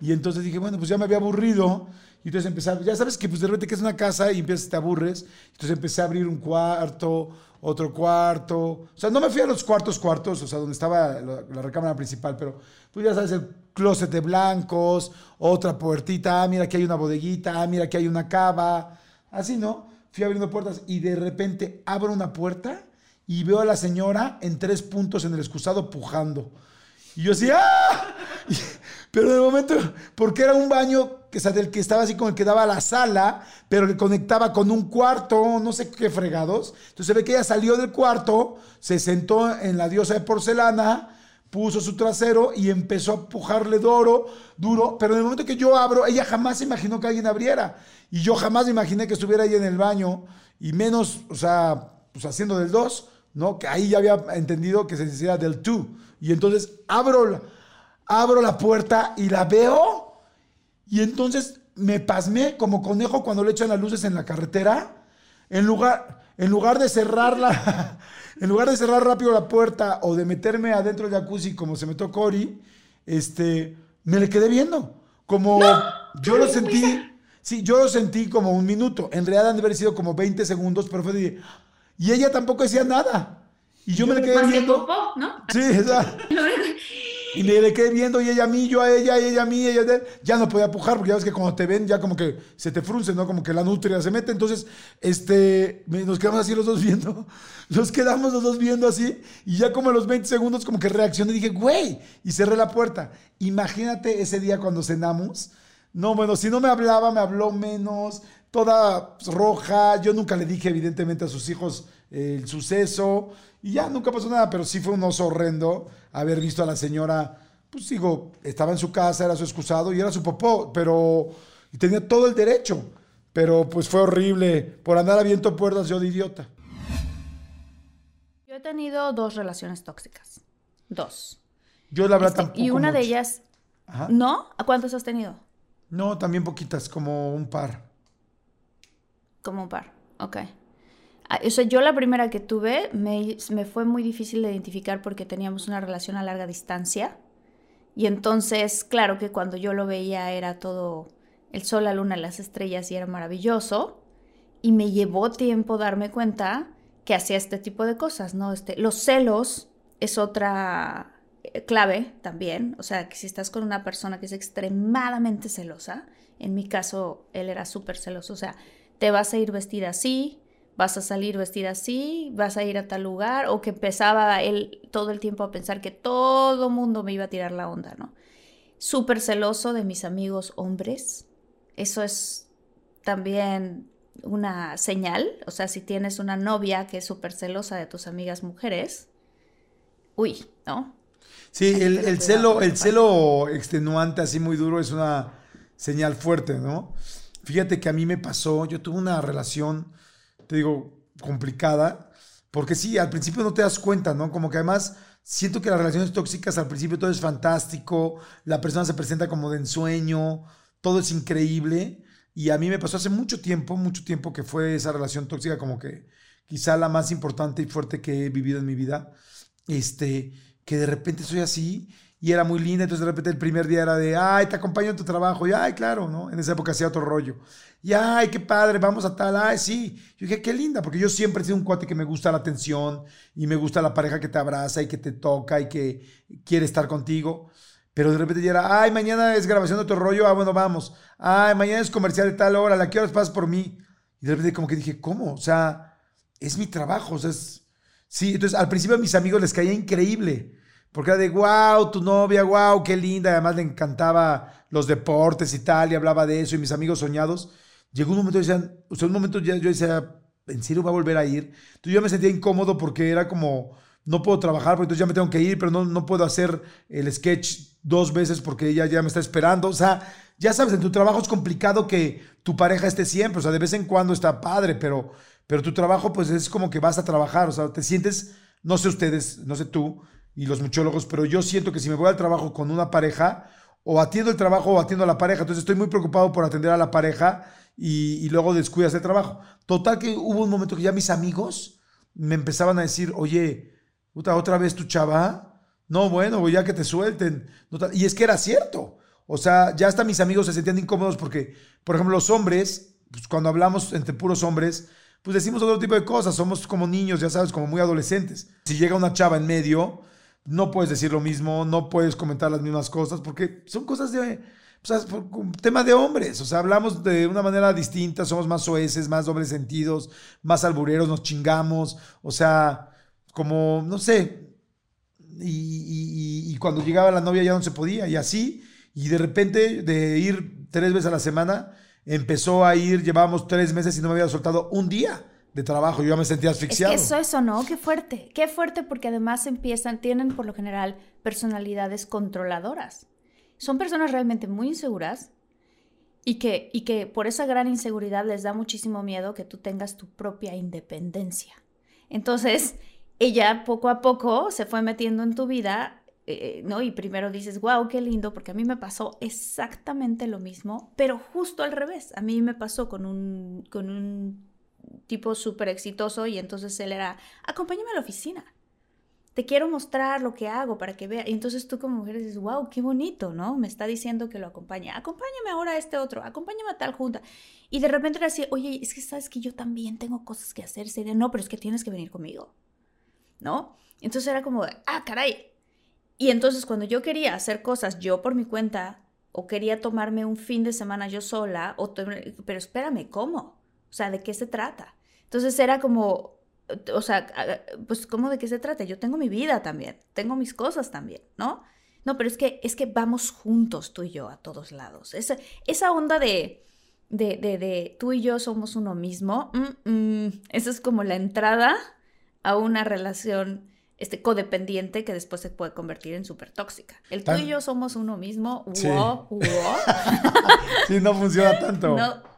Y entonces dije, bueno, pues ya me había aburrido. Y entonces empecé, ya sabes que pues de repente que es una casa y empiezas, te aburres. Entonces empecé a abrir un cuarto, otro cuarto. O sea, no me fui a los cuartos cuartos, o sea, donde estaba la, recámara principal, pero pues ya sabes, el closet de blancos, otra puertita, ah, mira que hay una bodeguita, ah, mira que hay una cava. Así, ¿no? Fui abriendo puertas y de repente abro una puerta y veo a la señora en tres puntos en el excusado pujando. Y yo así, ¡ah! Pero de momento, porque era un baño que, del que estaba así como el que daba la sala, pero que conectaba con un cuarto, no sé qué fregados. Entonces se ve que ella salió del cuarto, se sentó en la diosa de porcelana, puso su trasero y empezó a pujarle duro, duro. Pero en el momento que yo abro, ella jamás imaginó que alguien abriera. Y yo jamás imaginé que estuviera ahí en el baño, y menos, o sea, pues haciendo del 2, ¿no? Que ahí ya había entendido que se decía del 2. Y entonces abro la abro la puerta y la veo. Y entonces me pasmé como conejo cuando le echan las luces en la carretera. En lugar, en lugar de cerrarla, en lugar de cerrar rápido la puerta o de meterme adentro del jacuzzi como se metió Cory, este, me le quedé viendo. Como yo lo sentí, sí, yo lo sentí como un minuto. En realidad han de haber sido como 20 segundos, pero fue de, y ella tampoco decía nada. Y yo, me le quedé viendo. ¿no? Sí, Y le quedé viendo y ella a mí, yo a ella, y ella a mí, ella a él. Ya no podía pujar porque ya ves que cuando te ven ya como que se te frunce, ¿no? Como que la nutria se mete. Entonces, este, nos quedamos así los dos viendo. Nos quedamos los dos viendo así. Y ya como a los 20 segundos como que reaccioné y dije, güey. Y cerré la puerta. Imagínate ese día cuando cenamos. No, bueno, si no me hablaba, me habló menos. Toda roja. Yo nunca le dije evidentemente a sus hijos el suceso. Y ya nunca pasó nada, pero sí fue un oso horrendo haber visto a la señora, pues digo, estaba en su casa, era su excusado y era su popó, pero y tenía todo el derecho. Pero pues fue horrible por andar a viento puertas yo de idiota. Yo he tenido dos relaciones tóxicas. Dos. Yo la verdad este, tampoco. Y una de ellas. ¿No? ¿A cuántos has tenido? No, también poquitas, como un par. Como un par, ok. Ah, o sea, yo la primera que tuve me, fue muy difícil de identificar porque teníamos una relación a larga distancia. Y entonces, claro que cuando yo lo veía era todo el sol, la luna, las estrellas y era maravilloso. Y me llevó tiempo darme cuenta que hacía este tipo de cosas, ¿no? Este, los celos es otra eh, clave también. O sea, que si estás con una persona que es extremadamente celosa, en mi caso él era súper celoso, o sea, te vas a ir vestida así, vas a salir vestida así, vas a ir a tal lugar, o que empezaba él todo el tiempo a pensar que todo mundo me iba a tirar la onda, ¿no? Súper celoso de mis amigos hombres. Eso es también una señal, o sea, si tienes una novia que es súper celosa de tus amigas mujeres, uy, ¿no? Sí, el, el celo, el celo extenuante así muy duro es una señal fuerte, ¿no? Fíjate que a mí me pasó, yo tuve una relación digo, complicada, porque sí, al principio no te das cuenta, ¿no? Como que además siento que las relaciones tóxicas al principio todo es fantástico, la persona se presenta como de ensueño, todo es increíble. Y a mí me pasó hace mucho tiempo, mucho tiempo que fue esa relación tóxica como que quizá la más importante y fuerte que he vivido en mi vida. Este, que de repente soy así y era muy linda, entonces de repente el primer día era de, ay, te acompaño en tu trabajo, y ay, claro, ¿no? En esa época hacía otro rollo. Y ay, qué padre, vamos a tal, ay, sí. Yo dije, qué linda, porque yo siempre he sido un cuate que me gusta la atención y me gusta la pareja que te abraza y que te toca y que quiere estar contigo. Pero de repente ya era, ay, mañana es grabación de otro rollo, ah, bueno, vamos. Ay, mañana es comercial de tal hora, ¿la qué horas pasas por mí? Y de repente como que dije, ¿cómo? O sea, es mi trabajo, o sea, es... Sí, entonces al principio a mis amigos les caía increíble porque era de, wow, tu novia, wow, qué linda. Además le encantaba los deportes y tal, y hablaba de eso, y mis amigos soñados. Llegó un momento, decían, o sea, un momento ya yo decía, ¿en serio va a volver a ir? Entonces yo me sentía incómodo porque era como, no puedo trabajar, porque entonces ya me tengo que ir, pero no, no puedo hacer el sketch dos veces porque ella ya me está esperando. O sea, ya sabes, en tu trabajo es complicado que tu pareja esté siempre, o sea, de vez en cuando está padre, pero, pero tu trabajo pues es como que vas a trabajar, o sea, te sientes, no sé ustedes, no sé tú, y los muchólogos, pero yo siento que si me voy al trabajo con una pareja, o atiendo el trabajo o atiendo a la pareja, entonces estoy muy preocupado por atender a la pareja y, luego descuidas el trabajo. Total que hubo un momento que ya mis amigos me empezaban a decir, oye, puta, otra vez tu chava, no, bueno, ya que te suelten. Y es que era cierto. O sea, ya hasta mis amigos se sentían incómodos porque, por ejemplo, los hombres, pues cuando hablamos entre puros hombres, pues decimos otro tipo de cosas, somos como niños, ya sabes, como muy adolescentes. Si llega una chava en medio, no puedes decir lo mismo, no puedes comentar las mismas cosas, porque son cosas de, o sea, tema de hombres, o sea, hablamos de una manera distinta, somos más soeces, más dobles sentidos, más albureros, nos chingamos, o sea, como, no sé, y, y, cuando llegaba la novia ya no se podía, y así, y de repente de ir tres veces a la semana, empezó a ir, llevábamos tres meses y no me había soltado un día de trabajo, yo ya me sentía asfixiado. Es que eso, eso, ¿no? Qué fuerte, qué fuerte porque además empiezan, tienen por lo general personalidades controladoras. Son personas realmente muy inseguras y que, y que por esa gran inseguridad les da muchísimo miedo que tú tengas tu propia independencia. Entonces, ella poco a poco se fue metiendo en tu vida, eh, ¿no? Y primero dices, wow, qué lindo, porque a mí me pasó exactamente lo mismo, pero justo al revés. A mí me pasó con un, con un tipo súper exitoso y entonces él era, acompáñame a la oficina. Te quiero mostrar lo que hago para que vea. Y entonces tú como mujer dices, wow, qué bonito, ¿no? Me está diciendo que lo acompañe. Acompáñame ahora a este otro, acompáñame a tal junta. Y de repente era así, oye, es que sabes que yo también tengo cosas que hacer. Sería, no, pero es que tienes que venir conmigo, ¿no? Entonces era como, ah, caray. Y entonces cuando yo quería hacer cosas yo por mi cuenta, o quería tomarme un fin de semana yo sola, o pero espérame, ¿cómo? O sea, ¿de qué se trata? Entonces era como, o sea, pues ¿cómo de qué se trata? Yo tengo mi vida también, tengo mis cosas también, ¿no? No, pero es que, es que vamos juntos tú y yo a todos lados. Esa, esa onda de, de, de, tú y yo somos uno mismo, mm, mm, esa es como la entrada a una relación este, codependiente que después se puede convertir en súper tóxica. El tú y yo somos uno mismo, sí. sí, no funciona tanto. No,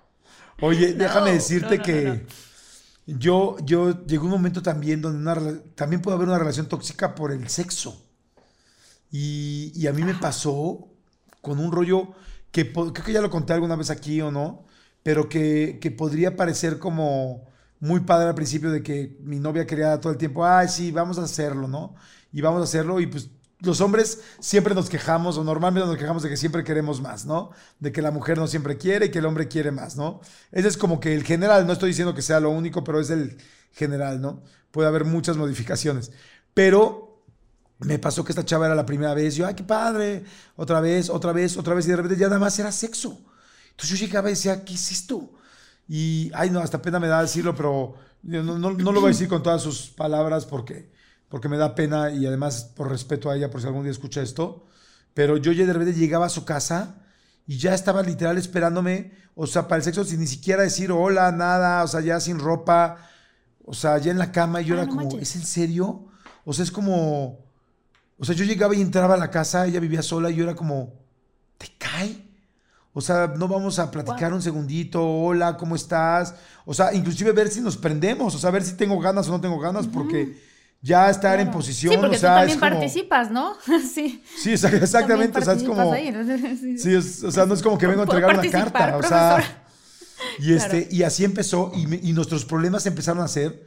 Oye, déjame decirte que yo, yo llegó un momento también donde una, también puede haber una relación tóxica por el sexo. Y, a mí me pasó con un rollo que creo que ya lo conté alguna vez aquí o no, pero que, que podría parecer como muy padre al principio de que mi novia quería todo el tiempo, ay, sí, vamos a hacerlo, ¿no? Y vamos a hacerlo y pues los hombres siempre nos quejamos, o normalmente nos quejamos de que siempre queremos más, ¿no? De que la mujer no siempre quiere y que el hombre quiere más, ¿no? Ese es como que el general, no estoy diciendo que sea lo único, pero es el general, ¿no? Puede haber muchas modificaciones. Pero me pasó que esta chava era la primera vez, yo, ay, qué padre, otra vez, otra vez, otra vez, y de repente ya nada más era sexo. Entonces yo llegaba y decía, ¿qué es esto? Y, ay, no, hasta pena me da decirlo, pero no, no, no lo voy a decir con todas sus palabras porque porque me da pena y además por respeto a ella, por si algún día escucha esto. Pero yo ya de repente llegaba a su casa y ya estaba literal esperándome, o sea, para el sexo sin ni siquiera decir hola, nada, o sea, ya sin ropa, o sea, ya en la cama y yo era como, ¿es en serio? O sea, es como, o sea, yo llegaba y entraba a la casa, ella vivía sola y yo era como, ¿te cae? O sea, no vamos a platicar un segundito, hola, ¿cómo estás? O sea, inclusive ver si nos prendemos, o sea, ver si tengo ganas o no tengo ganas, porque ya estar en posición, Sí, porque o sea, tú también como... participas, ¿no? sí. Sí, exa- exactamente, o sea, es como... ahí, ¿no? Sí. Sí, es- o sea, no es como que vengo a entregar una carta, o sea... Y, este, y así empezó, y, y nuestros problemas empezaron a ser,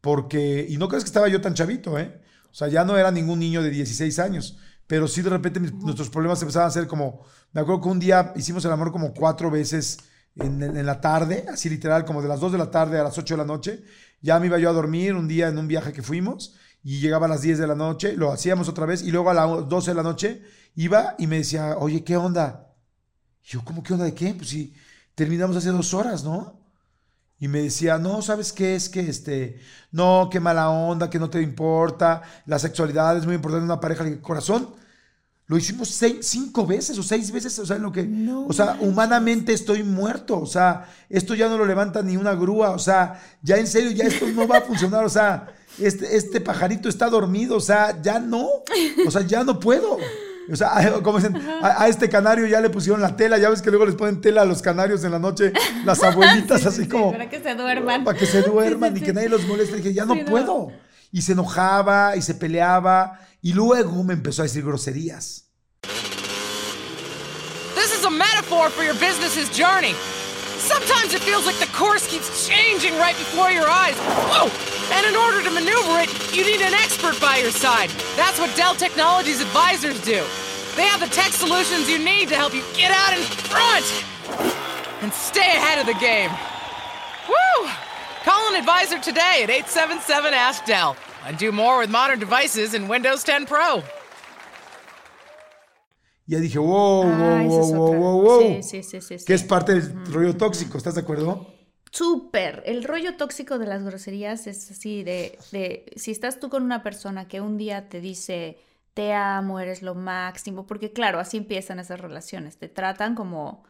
porque, y no crees que estaba yo tan chavito, ¿eh? O sea, ya no era ningún niño de 16 años, pero sí de repente mis- nuestros problemas empezaban a ser como, me acuerdo que un día hicimos el amor como cuatro veces en, en- en la tarde, así literal, como de las 2 de la tarde a las 8 de la noche, ya me iba yo a dormir un día en un viaje que fuimos, y llegaba a las 10 de la noche, lo hacíamos otra vez, y luego a las 12 de la noche iba y me decía, oye, ¿qué onda? Y yo, ¿cómo qué onda de qué? Pues sí, terminamos hace dos horas, ¿no? Y me decía, no, ¿sabes qué? Es que este, no, qué mala onda, que no te importa, la sexualidad es muy importante en una pareja. Corazón, lo hicimos seis, cinco veces o seis veces, o sea, en lo que, o sea, humanamente estoy muerto, o sea, esto ya no lo levanta ni una grúa, o sea, ya en serio, ya esto no va a funcionar, o sea, este, este pajarito está dormido, o sea, ya no, o sea, ya no puedo. O sea, a- como dicen, a, a este canario ya le pusieron la tela, ya ves que luego les ponen tela a los canarios en la noche, las abuelitas, Sí, así sí, sí, como para que se duerman. para que se duerman Sí, y que nadie los moleste. Dije, ya no. puedo. Y se enojaba y se peleaba y luego me empezó a decir groserías. This is a metaphor for your business's journey. Sometimes it feels like the course keeps changing right before your eyes. Whoa! And in order to maneuver it, you need an expert by your side. That's what Dell Technologies advisors do. They have the tech solutions you need to help you get out in front and stay ahead of the game. Woo! Call an advisor today at 877 Ask Dell and do more with modern devices in Windows 10 Pro. Ya dije, wow, wow, Ah, wow, wow, wow, wow. Sí, sí, sí, sí, Que sí. es parte del rollo tóxico, ¿estás de acuerdo? Súper. El rollo tóxico de las groserías es así de, de si estás tú con una persona que un día te dice te amo, eres lo máximo, porque claro, así empiezan esas relaciones, te tratan como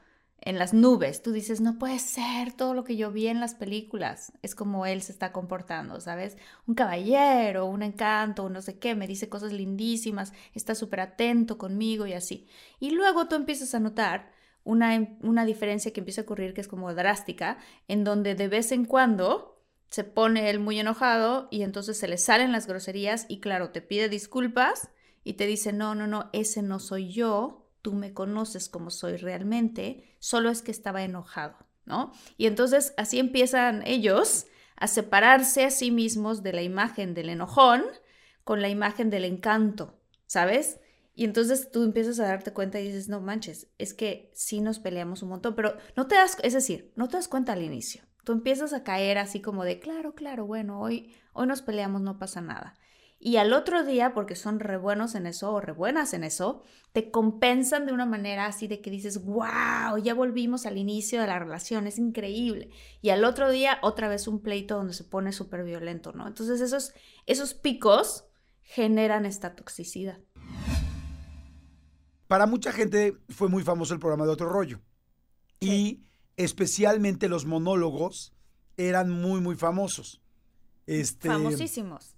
en las nubes, tú dices, no puede ser todo lo que yo vi en las películas, es como él se está comportando, ¿sabes? Un caballero, un encanto, un no sé qué, me dice cosas lindísimas, está súper atento conmigo y así. Y luego tú empiezas a notar una, una diferencia que empieza a ocurrir que es como drástica, en donde de vez en cuando se pone él muy enojado y entonces se le salen las groserías y claro, te pide disculpas y te dice, no, no, no, ese no soy yo, tú me conoces como soy realmente, solo es que estaba enojado, ¿no? Y entonces así empiezan ellos a separarse a sí mismos de la imagen del enojón con la imagen del encanto, ¿sabes? Y entonces tú empiezas a darte cuenta y dices, no manches, es que sí nos peleamos un montón, pero no te das, es decir, no te das cuenta al inicio. Tú empiezas a caer así como de, claro, claro, bueno, hoy, hoy nos peleamos, no pasa nada. Y al otro día, porque son re buenos en eso o re buenas en eso, te compensan de una manera así de que dices, wow, ya volvimos al inicio de la relación, es increíble. Y al otro día, otra vez un pleito donde se pone súper violento, ¿no? Entonces esos, esos picos generan esta toxicidad. Para mucha gente fue muy famoso el programa de Otro Rollo. Y especialmente los monólogos eran muy, muy famosos. Este, famosísimos,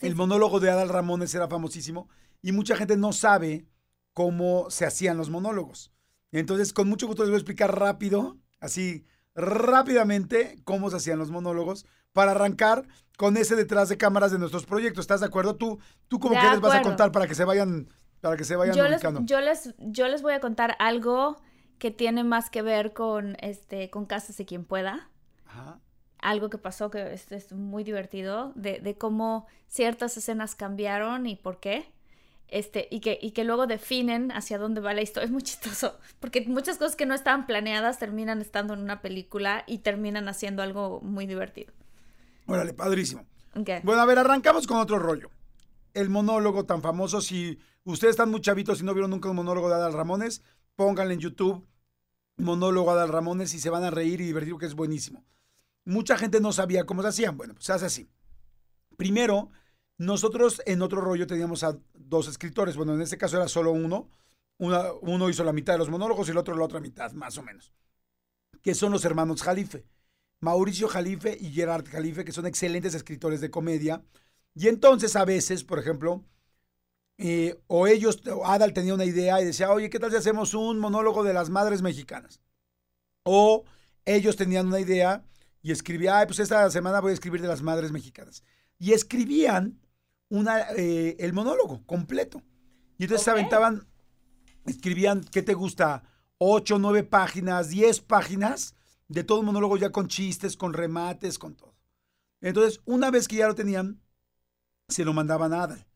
El monólogo de Adal Ramones era famosísimo y mucha gente no sabe cómo se hacían los monólogos. Entonces, con mucho gusto les voy a explicar rápido, así rápidamente, cómo se hacían los monólogos para arrancar con ese detrás de cámaras de nuestros proyectos. ¿Estás de acuerdo? Tú, tú como que les vas a contar para que se vayan, para que se vayan yo les, yo, les, yo les voy a contar algo que tiene más que ver con, este, con Casas y quien pueda. Ajá. Algo que pasó que es, es muy divertido, de, de cómo ciertas escenas cambiaron y por qué. Este, y, que, y que luego definen hacia dónde va la historia. Es muy chistoso, porque muchas cosas que no estaban planeadas terminan estando en una película y terminan haciendo algo muy divertido. Órale, padrísimo. Ok. Bueno, a ver, arrancamos con otro rollo. El monólogo tan famoso, si ustedes están muy chavitos y no vieron nunca un monólogo de Adal Ramones, pónganle en YouTube monólogo Adal Ramones y se van a reír y divertir que es buenísimo. Mucha gente no sabía cómo se hacían. Bueno, pues se hace así. Primero, nosotros en otro rollo teníamos a dos escritores. Bueno, en este caso era solo uno. Uno hizo la mitad de los monólogos y el otro la otra mitad, más o menos. Que son los hermanos Jalife. Mauricio Jalife y Gerard Jalife, que son excelentes escritores de comedia. Y entonces a veces, por ejemplo, eh, o ellos, o Adal tenía una idea y decía, oye, ¿qué tal si hacemos un monólogo de las madres mexicanas? O ellos tenían una idea y escribía, ay, pues esta semana voy a escribir de las madres mexicanas. Y escribían una, eh, el monólogo completo. Y entonces se aventaban, escribían, ¿qué te gusta? Ocho, nueve páginas, diez páginas de todo el monólogo ya con chistes, con remates, con todo. Entonces, una vez que ya lo tenían, se lo mandaban a Adal.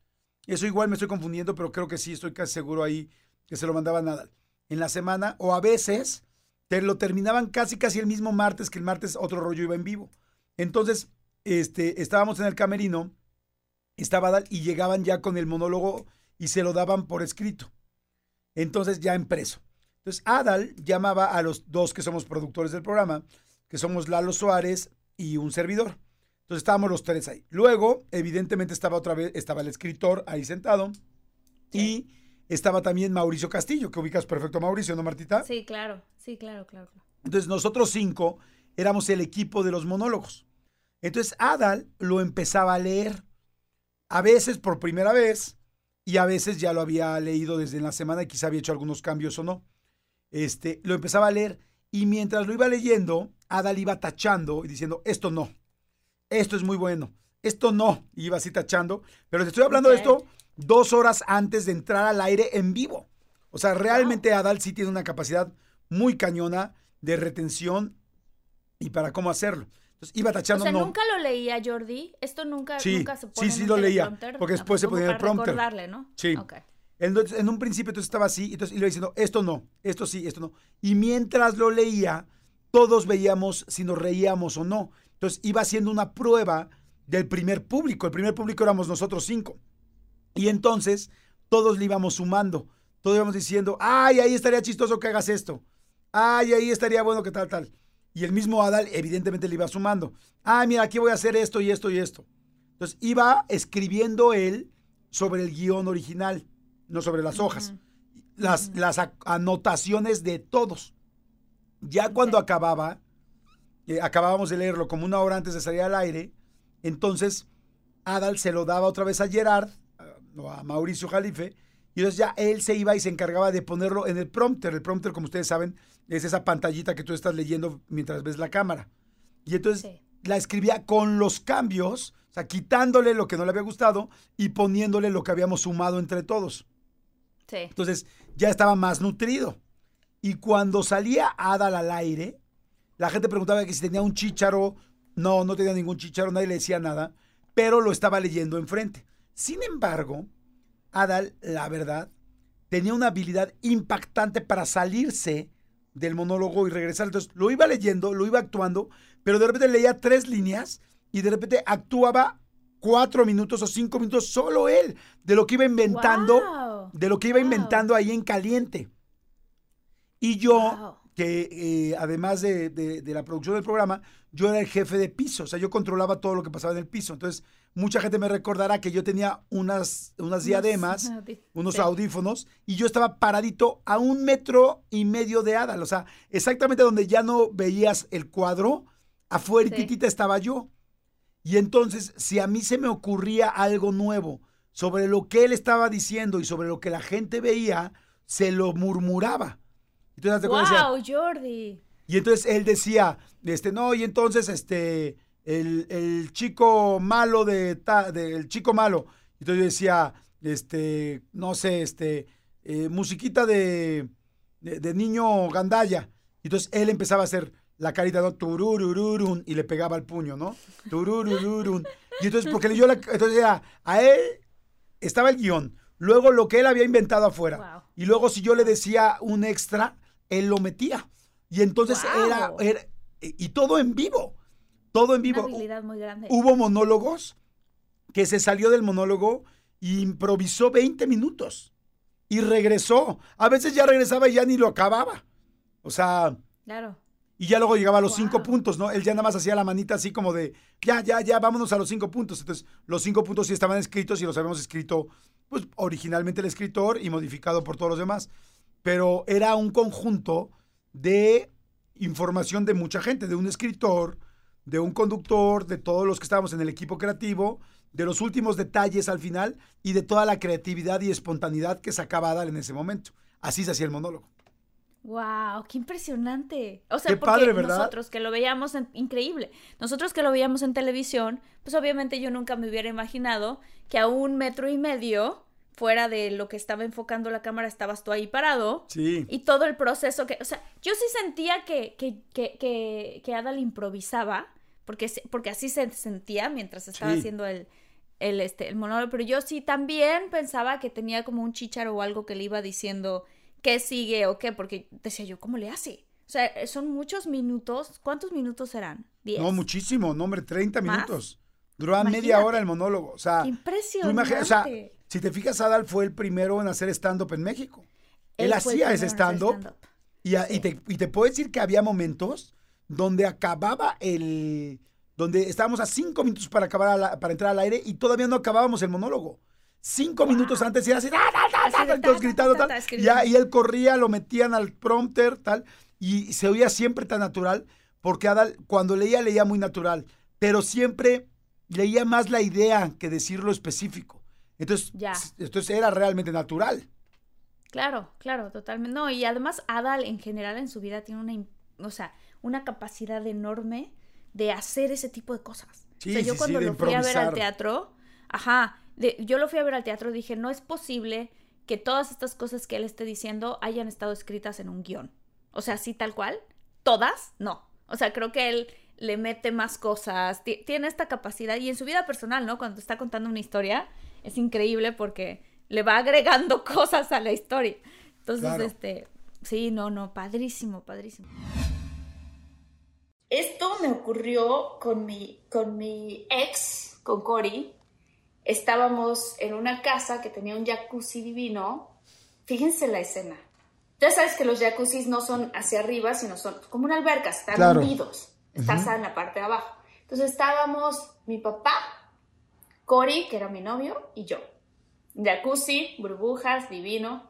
Eso igual me estoy confundiendo, pero creo que sí, estoy casi seguro ahí que se lo mandaban a Adal. En la semana, o a veces, te lo terminaban casi casi el mismo martes, que el martes otro rollo iba en vivo. Entonces, este, estábamos en el camerino, estaba Adal y llegaban ya con el monólogo y se lo daban por escrito. Entonces, ya impreso. Entonces, Adal llamaba a los dos que somos productores del programa, que somos Lalo Suárez y un servidor. Entonces estábamos los tres ahí. Luego, evidentemente, estaba otra vez, estaba el escritor ahí sentado. Y estaba también Mauricio Castillo, que ubicas perfecto a Mauricio, ¿no, Martita? Sí, claro, sí, claro, claro. claro. Entonces nosotros cinco éramos el equipo de los monólogos. Entonces Adal lo empezaba a leer, a veces por primera vez, y a veces ya lo había leído desde la semana y quizá había hecho algunos cambios o no. Este, lo empezaba a leer y mientras lo iba leyendo, Adal iba tachando y diciendo, esto no, esto es muy bueno, esto no, y iba así tachando, pero te estoy hablando de esto dos horas antes de entrar al aire en vivo. O sea, realmente Adal sí tiene una capacidad muy cañona de retención y para cómo hacerlo. Entonces iba O tachando, sea, no. nunca lo leía Jordi. Esto nunca, Sí, nunca se sí, pone sí en un lo leía, porque después se ponía el prompter. recordarle, ¿no? Sí. Ok. Entonces, en un principio entonces estaba así, entonces y le iba diciendo, esto no, esto sí, esto no. Y mientras lo leía, todos veíamos si nos reíamos o no. Entonces iba haciendo una prueba del primer público. El primer público éramos nosotros cinco. Y entonces todos le íbamos sumando. Todos íbamos diciendo, ay, ahí estaría chistoso que hagas esto. Ay, ahí estaría bueno que tal, tal. Y el mismo Adal evidentemente le iba sumando. Ay, mira, aquí voy a hacer esto y esto y esto. Entonces iba escribiendo él sobre el guion original, no sobre las hojas. Las, las anotaciones de todos. Ya cuando acababa, eh, acabábamos de leerlo como una hora antes de salir al aire, entonces Adal se lo daba otra vez a Gerard, o a Mauricio Jalife, y entonces ya él se iba y se encargaba de ponerlo en el prompter. El prompter, como ustedes saben, es esa pantallita que tú estás leyendo mientras ves la cámara. Y entonces Sí. la escribía con los cambios, o sea, quitándole lo que no le había gustado y poniéndole lo que habíamos sumado entre todos. Sí. Entonces ya estaba más nutrido. Y cuando salía Adal al aire, la gente preguntaba que si tenía un chícharo. No, no tenía ningún chícharo, nadie le decía nada, pero lo estaba leyendo enfrente. Sin embargo, Adal, la verdad, tenía una habilidad impactante para salirse del monólogo y regresar. Entonces lo iba leyendo, lo iba actuando, pero de repente leía tres líneas y de repente actuaba cuatro minutos o cinco minutos solo él, de lo que iba inventando de lo que iba Wow. inventando ahí en caliente. Y yo, Wow. que eh, además de, de- de la producción del programa, yo era el jefe de piso, o sea, yo controlaba todo lo que pasaba en el piso. Entonces, mucha gente me recordará que yo tenía unas, unas diademas, unos audífonos, y yo estaba paradito a un metro y medio de Adal, o sea, exactamente donde ya no veías el cuadro, afuera Sí. estaba yo. Y entonces, si a mí se me ocurría algo nuevo sobre lo que él estaba diciendo y sobre lo que la gente veía, se lo murmuraba. Entonces, decía- Wow, Jordi. y entonces él decía, este, no, y entonces, este, el, el chico malo de, ta- del chico malo. Entonces yo decía, este, no sé, este, eh, musiquita de, de, de niño gandalla. Y entonces él empezaba a hacer la carita, ¿no? Tururururun, y le pegaba al puño, ¿no? Tururururun. Y entonces, porque leyó la, entonces ya, a él estaba el guion, luego lo que él había inventado afuera. Wow. Y luego si yo le decía un extra, él lo metía. Y entonces Wow. era, era- y todo en vivo, todo en Una vivo. habilidad muy grande. Hubo monólogos que se salió del monólogo e improvisó 20 minutos y regresó. A veces ya regresaba y ya ni lo acababa. O sea, Claro. y ya luego llegaba a los cinco puntos, ¿no? Él ya nada más hacía la manita así como de, ya, ya, ya, vámonos a los cinco puntos. Entonces, los cinco puntos sí estaban escritos y los habíamos escrito, pues, originalmente el escritor y modificado por todos los demás. Pero era un conjunto de información de mucha gente, de un escritor, de un conductor, de todos los que estábamos en el equipo creativo de los últimos detalles al final y de toda la creatividad y espontaneidad que sacaba Adal en ese momento. Así se hacía el monólogo. Wow, qué impresionante. O sea, Qué porque padre, ¿verdad? nosotros que lo veíamos en- increíble. Nosotros que lo veíamos en televisión, pues obviamente yo nunca me hubiera imaginado que a un metro y medio fuera de lo que estaba enfocando la cámara estabas tú ahí parado. Sí. Y todo el proceso que, o sea, yo sí sentía que, que, que, que, que Adal improvisaba, porque, porque así se sentía mientras estaba Sí. haciendo el, el, este, el monólogo, pero yo sí también pensaba que tenía como un chícharo o algo que le iba diciendo qué sigue o qué, porque decía yo, ¿cómo le hace? O sea, son muchos minutos, ¿cuántos minutos serán? ¿Diez? No, muchísimo, no, hombre, 30 ¿Más? minutos. Duraba media Imagínate. hora el monólogo. O sea, imagi- o sea, impresionante. si te fijas, Adal fue el primero en hacer stand-up en México. Él, hacía ese stand-up y, a- y te, y te puedo decir que había momentos donde acababa el... donde estábamos a cinco minutos para, acabar a la- para entrar al aire y todavía no acabábamos el monólogo. Cinco minutos antes y era así, ta, gritando, ta, tal. ta, y, escribiendo. ya- y él corría, lo metían al prompter, tal, y se oía siempre tan natural, porque Adal, cuando leía, leía muy natural, pero siempre leía más la idea que decir lo específico. Entonces, Ya. entonces era realmente natural. Claro, claro, totalmente. No, y además Adal en general en su vida tiene una, o sea, una capacidad enorme de hacer ese tipo de cosas. Sí, o sea, yo sí, cuando lo fui a ver al teatro, ajá, de- yo lo fui a ver al teatro, dije, no es posible que todas estas cosas que él esté diciendo hayan estado escritas en un guion. O sea, así tal cual, todas, no. O sea, creo que él le mete más cosas, ti- tiene esta capacidad y en su vida personal, ¿no? Cuando está contando una historia, es increíble porque le va agregando cosas a la historia. Entonces, Claro. este, sí, no, no, padrísimo, padrísimo. Esto me ocurrió con mi, con mi ex, con Cory. Estábamos en una casa que tenía un jacuzzi divino. Fíjense la escena. Ya sabes que los jacuzzis no son hacia arriba, sino son como una alberca, están Claro. hundidos. Estás en la parte de abajo. Entonces estábamos mi papá, Cory, que era mi novio, y yo. Jacuzzi, burbujas, divino.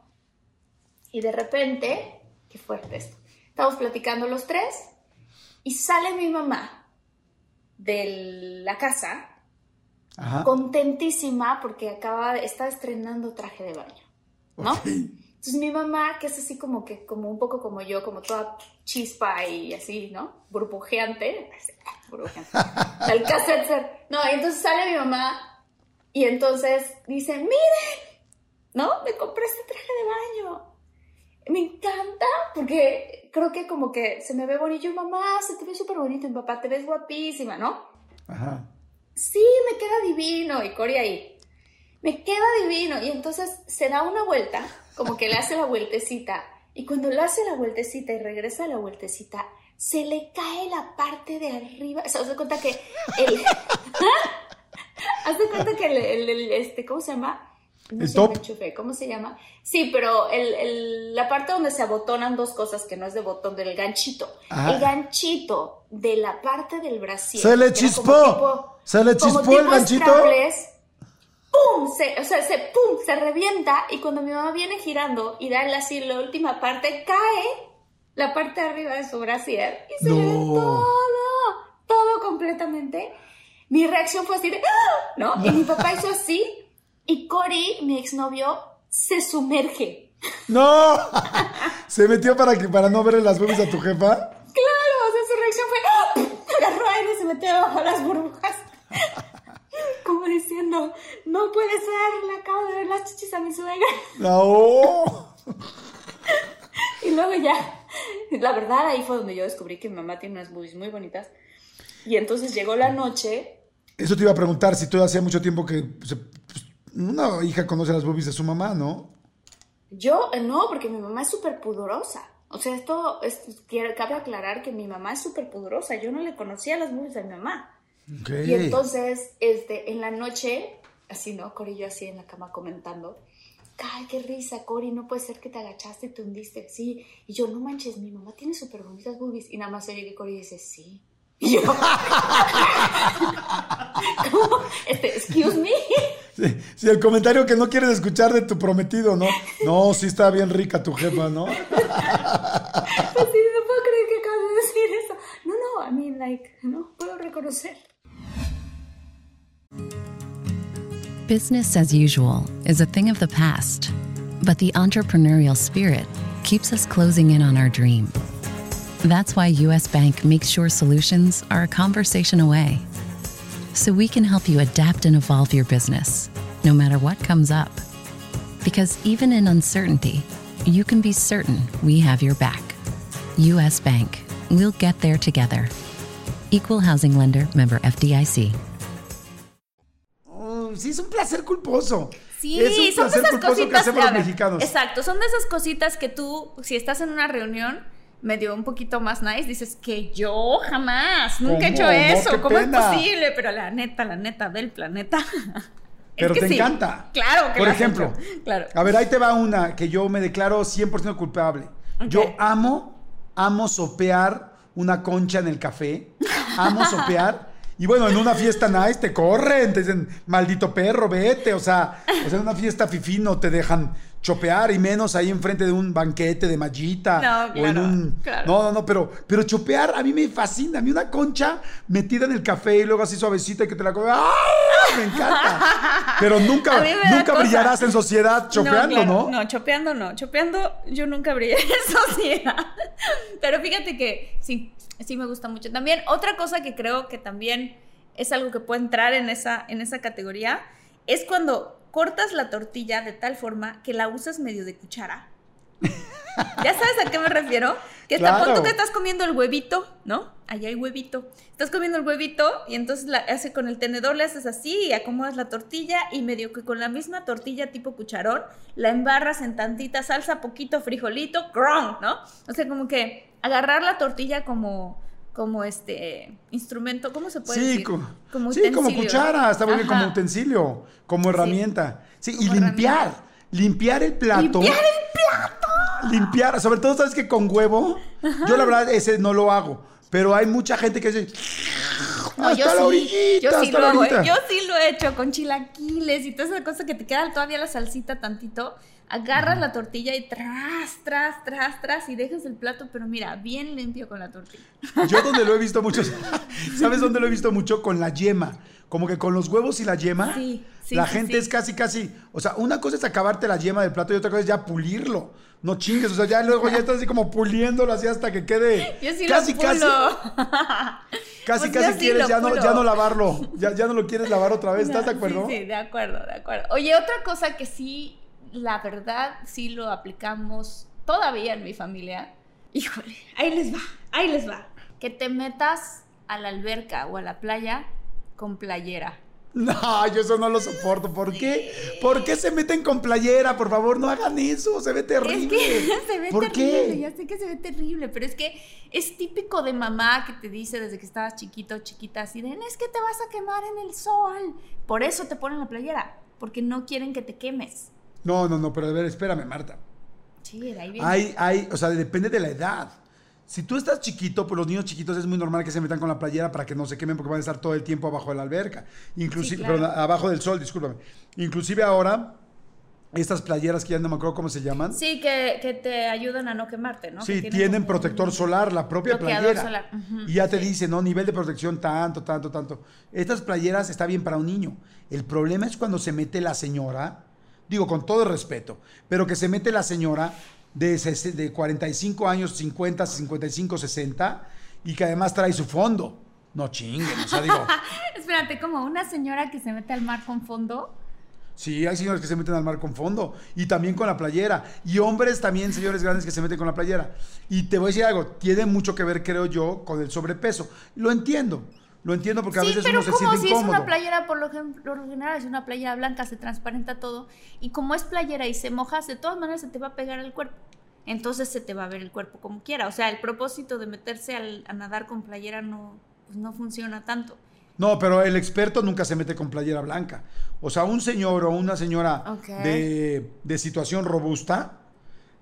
Y de repente, qué fuerte esto. Estamos platicando los tres y sale mi mamá de la casa Ajá. contentísima porque acaba estar estrenando traje de baño, ¿no? Ok. Entonces mi mamá, que es así como que, como un poco como yo, como toda chispa y así, ¿no? Burbujeante. Burbujeante. Ser. No, entonces sale mi mamá y entonces dice, miren, ¿no? Me compré este traje de baño. Me encanta porque creo que como que se me ve bonito. Yo, mamá, se te ve súper bonito. Mi papá, te ves guapísima, ¿no? Ajá. sí, me queda divino. Y Cory ahí, me queda divino. Y entonces se da una vuelta, como que le hace la vueltecita. Y cuando le hace la vueltecita y regresa a la vueltecita, se le cae la parte de arriba. O sea, haz de cuenta que el... haz de cuenta que el, el- el- este, ¿cómo se llama? No El llama top. ¿cómo se llama? Sí, pero el, el- la parte donde se abotonan dos cosas que no es de botón, del ganchito. Ajá. El ganchito de la parte del brasier. Se le como chispó. tipo- Se le como chispó el tipo ganchito. strapless, ¡Pum! Se, o sea, se, ¡pum! Se revienta y cuando mi mamá viene girando y da el- así la última parte, cae la parte de arriba de su brasier y se le ve No. todo, todo completamente. Mi reacción fue así de ¡ah! ¿no? Y mi papá hizo así y Cory, mi exnovio, se sumerge. ¡No! ¿Se metió para, que, para no verle las boobies a tu jefa? Claro, o sea, su reacción fue ¡ah! agarró aire y se metió debajo de las burbujas. Como diciendo, no puede ser, le acabo de ver las chichis a mi suegra. ¡No! Y luego ya, la verdad ahí fue donde yo descubrí que mi mamá tiene unas boobies muy bonitas. Y entonces llegó la noche, Eso te iba a preguntar si tú hacía mucho tiempo que se- pues, una hija conoce las boobies de su mamá, ¿no? yo eh, no, porque mi mamá es súper pudorosa. O sea, esto, quiero- cabe aclarar que mi mamá es súper pudorosa. Yo no le conocía las boobies de mi mamá. Ok. Y entonces, este, en la noche, así, ¿no? Cori y yo así en la cama comentando. Ay, qué risa, Cori, no puede ser que te agachaste y te hundiste. Sí. Y yo, no manches, mi mamá tiene súper bonitas boobies. Y nada más oye que Cori dice, sí. Y yo, ¿cómo? Este, excuse me. Sí, sí, el comentario que no quieres escuchar de tu prometido, ¿no? No, sí está bien rica tu jefa, ¿no? Así, no puedo creer que acabas de decir eso. No, no, I mean, like, no puedo reconocer. Business as usual is a thing of the past, but the entrepreneurial spirit keeps us closing in on our dream. That's why US Bank makes sure solutions are a conversation away. So we can help you adapt and evolve your business, no matter what comes up. Because even in uncertainty, you can be certain we have your back. US Bank. We'll get there together. Equal Housing Lender member FDIC. Oh, sí, es un placer culposo. Sí, es un son de esas culposo que hacemos los mexicanos. Exacto, son de esas cositas que tú, si estás en una reunión medio un poquito más nice, dices que yo jamás, nunca he hecho eso, ¿cómo pena. es posible? Pero la neta, la neta del planeta. es Pero que te sí. encanta. Claro que Por ejemplo. Claro. a ver, ahí te va una que yo me declaro 100% culpable. Yo amo, amo sopear una concha en el café. Amo sopear. Y bueno, en una fiesta nice te corren, te dicen, maldito perro, vete. O sea, o sea en una fiesta fifí no te dejan chopear y menos ahí enfrente de un banquete de mallita. No, o en claro, un... claro. No, no, no, pero, pero chopear a mí me fascina. A mí una concha metida en el café y luego así suavecita y que te la comes. ¡Ah! Me encanta. Pero nunca, nunca brillarás en sociedad chopeando, claro, ¿no? No, chopeando no. Chopeando yo nunca brillé en sociedad. Pero fíjate que sí, sí me gusta mucho. También otra cosa que creo que también es algo que puede entrar en esa, en esa categoría es cuando cortas la tortilla de tal forma que la usas medio de cuchara. ¿Ya sabes a qué me refiero? Que Claro. tú que estás comiendo el huevito, ¿no? Allá hay huevito. Estás comiendo el huevito y entonces la, hace con el tenedor le haces así y acomodas la tortilla y medio que con la misma tortilla tipo cucharón la embarras en tantita salsa, poquito frijolito, ¡cron! ¿no? O sea, como que agarrar la tortilla como como este instrumento, ¿cómo se puede Sí, decir? co- como sí, como utensilio. cuchara, está muy bien, como utensilio, como herramienta. Sí, y Como limpiar, herramienta. limpiar el plato. ¡Limpiar el plato! Limpiar, sobre todo, ¿sabes que Con huevo, yo la verdad ese no lo hago, pero hay mucha gente que dice, No, hasta yo la sí, orillita, yo sí hasta lo la hago, yo sí lo he hecho con chilaquiles y toda esa cosa que te queda todavía la salsita tantito. Agarras la tortilla y tras, tras, tras, tras y dejas el plato, pero mira, bien limpio con la tortilla. Yo donde lo he visto mucho, ¿sabes dónde lo he visto mucho? Con la yema. Como que con los huevos y la yema, Sí, sí, la sí, gente es casi, casi, o sea, una cosa es acabarte la yema del plato y otra cosa es ya pulirlo. No chingues, o sea, ya luego ya estás así como puliéndolo así hasta que quede Yo sí casi, lo pulo. casi, casi, Pues casi sí quieres ya no, ya no lavarlo, ya, ya no lo quieres lavar otra vez, ¿estás de Sí, acuerdo? Sí, de acuerdo, de acuerdo. Oye, otra cosa que sí, la verdad, sí lo aplicamos todavía en mi familia. Híjole, ahí les va, ahí les va. Que te metas a la alberca o a la playa con playera. No, yo eso no lo soporto. ¿Por qué? ¿Por qué se meten con playera? Por favor, no hagan eso. Se ve terrible. Es que se ve ¿Por terrible, qué? ya sé que se ve terrible, pero es que es típico de mamá que te dice desde que estabas chiquito o chiquita así de, es que te vas a quemar en el sol. Por eso te ponen la playera, porque no quieren que te quemes. No, no, no, pero a ver, espérame, Marta. Sí, de ahí viene. Hay, hay, o sea, depende de la edad. Si tú estás chiquito, pues los niños chiquitos es muy normal que se metan con la playera para que no se quemen porque van a estar todo el tiempo abajo de la alberca. Inclusive, Sí, claro. perdón, abajo del sol, discúlpame. Inclusive ahora, estas playeras que ya no me acuerdo cómo se llaman. Sí, que, que te ayudan a no quemarte, ¿no? Sí, Que tienen protector solar, la propia playera. solar, y ya te sí. dice, ¿no? Nivel de protección tanto, tanto, tanto. Estas playeras está bien para un niño. El problema es cuando se mete la señora, digo con todo el respeto, pero que se mete la señora de, de 45 años, 50, 55, 60, y que además trae su fondo. No chinguen, o sea, digo, Espérate, como una señora que se mete al mar con fondo. sí, hay señores que se meten al mar con fondo, y también con la playera, y hombres también, señores grandes que se meten con la playera. Y te voy a decir algo, tiene mucho que ver, creo yo, con el sobrepeso. Lo entiendo, lo entiendo porque a sí, veces pero uno se como siente si es incómodo. una playera, por lo, general es una playera blanca, se transparenta todo. Y como es playera y se moja, de todas maneras se te va a pegar el cuerpo. Entonces se te va a ver el cuerpo como quiera. O sea, el propósito de meterse al- a nadar con playera no, pues no funciona tanto. No, pero el experto nunca se mete con playera blanca. O sea, un señor o una señora de, de situación robusta,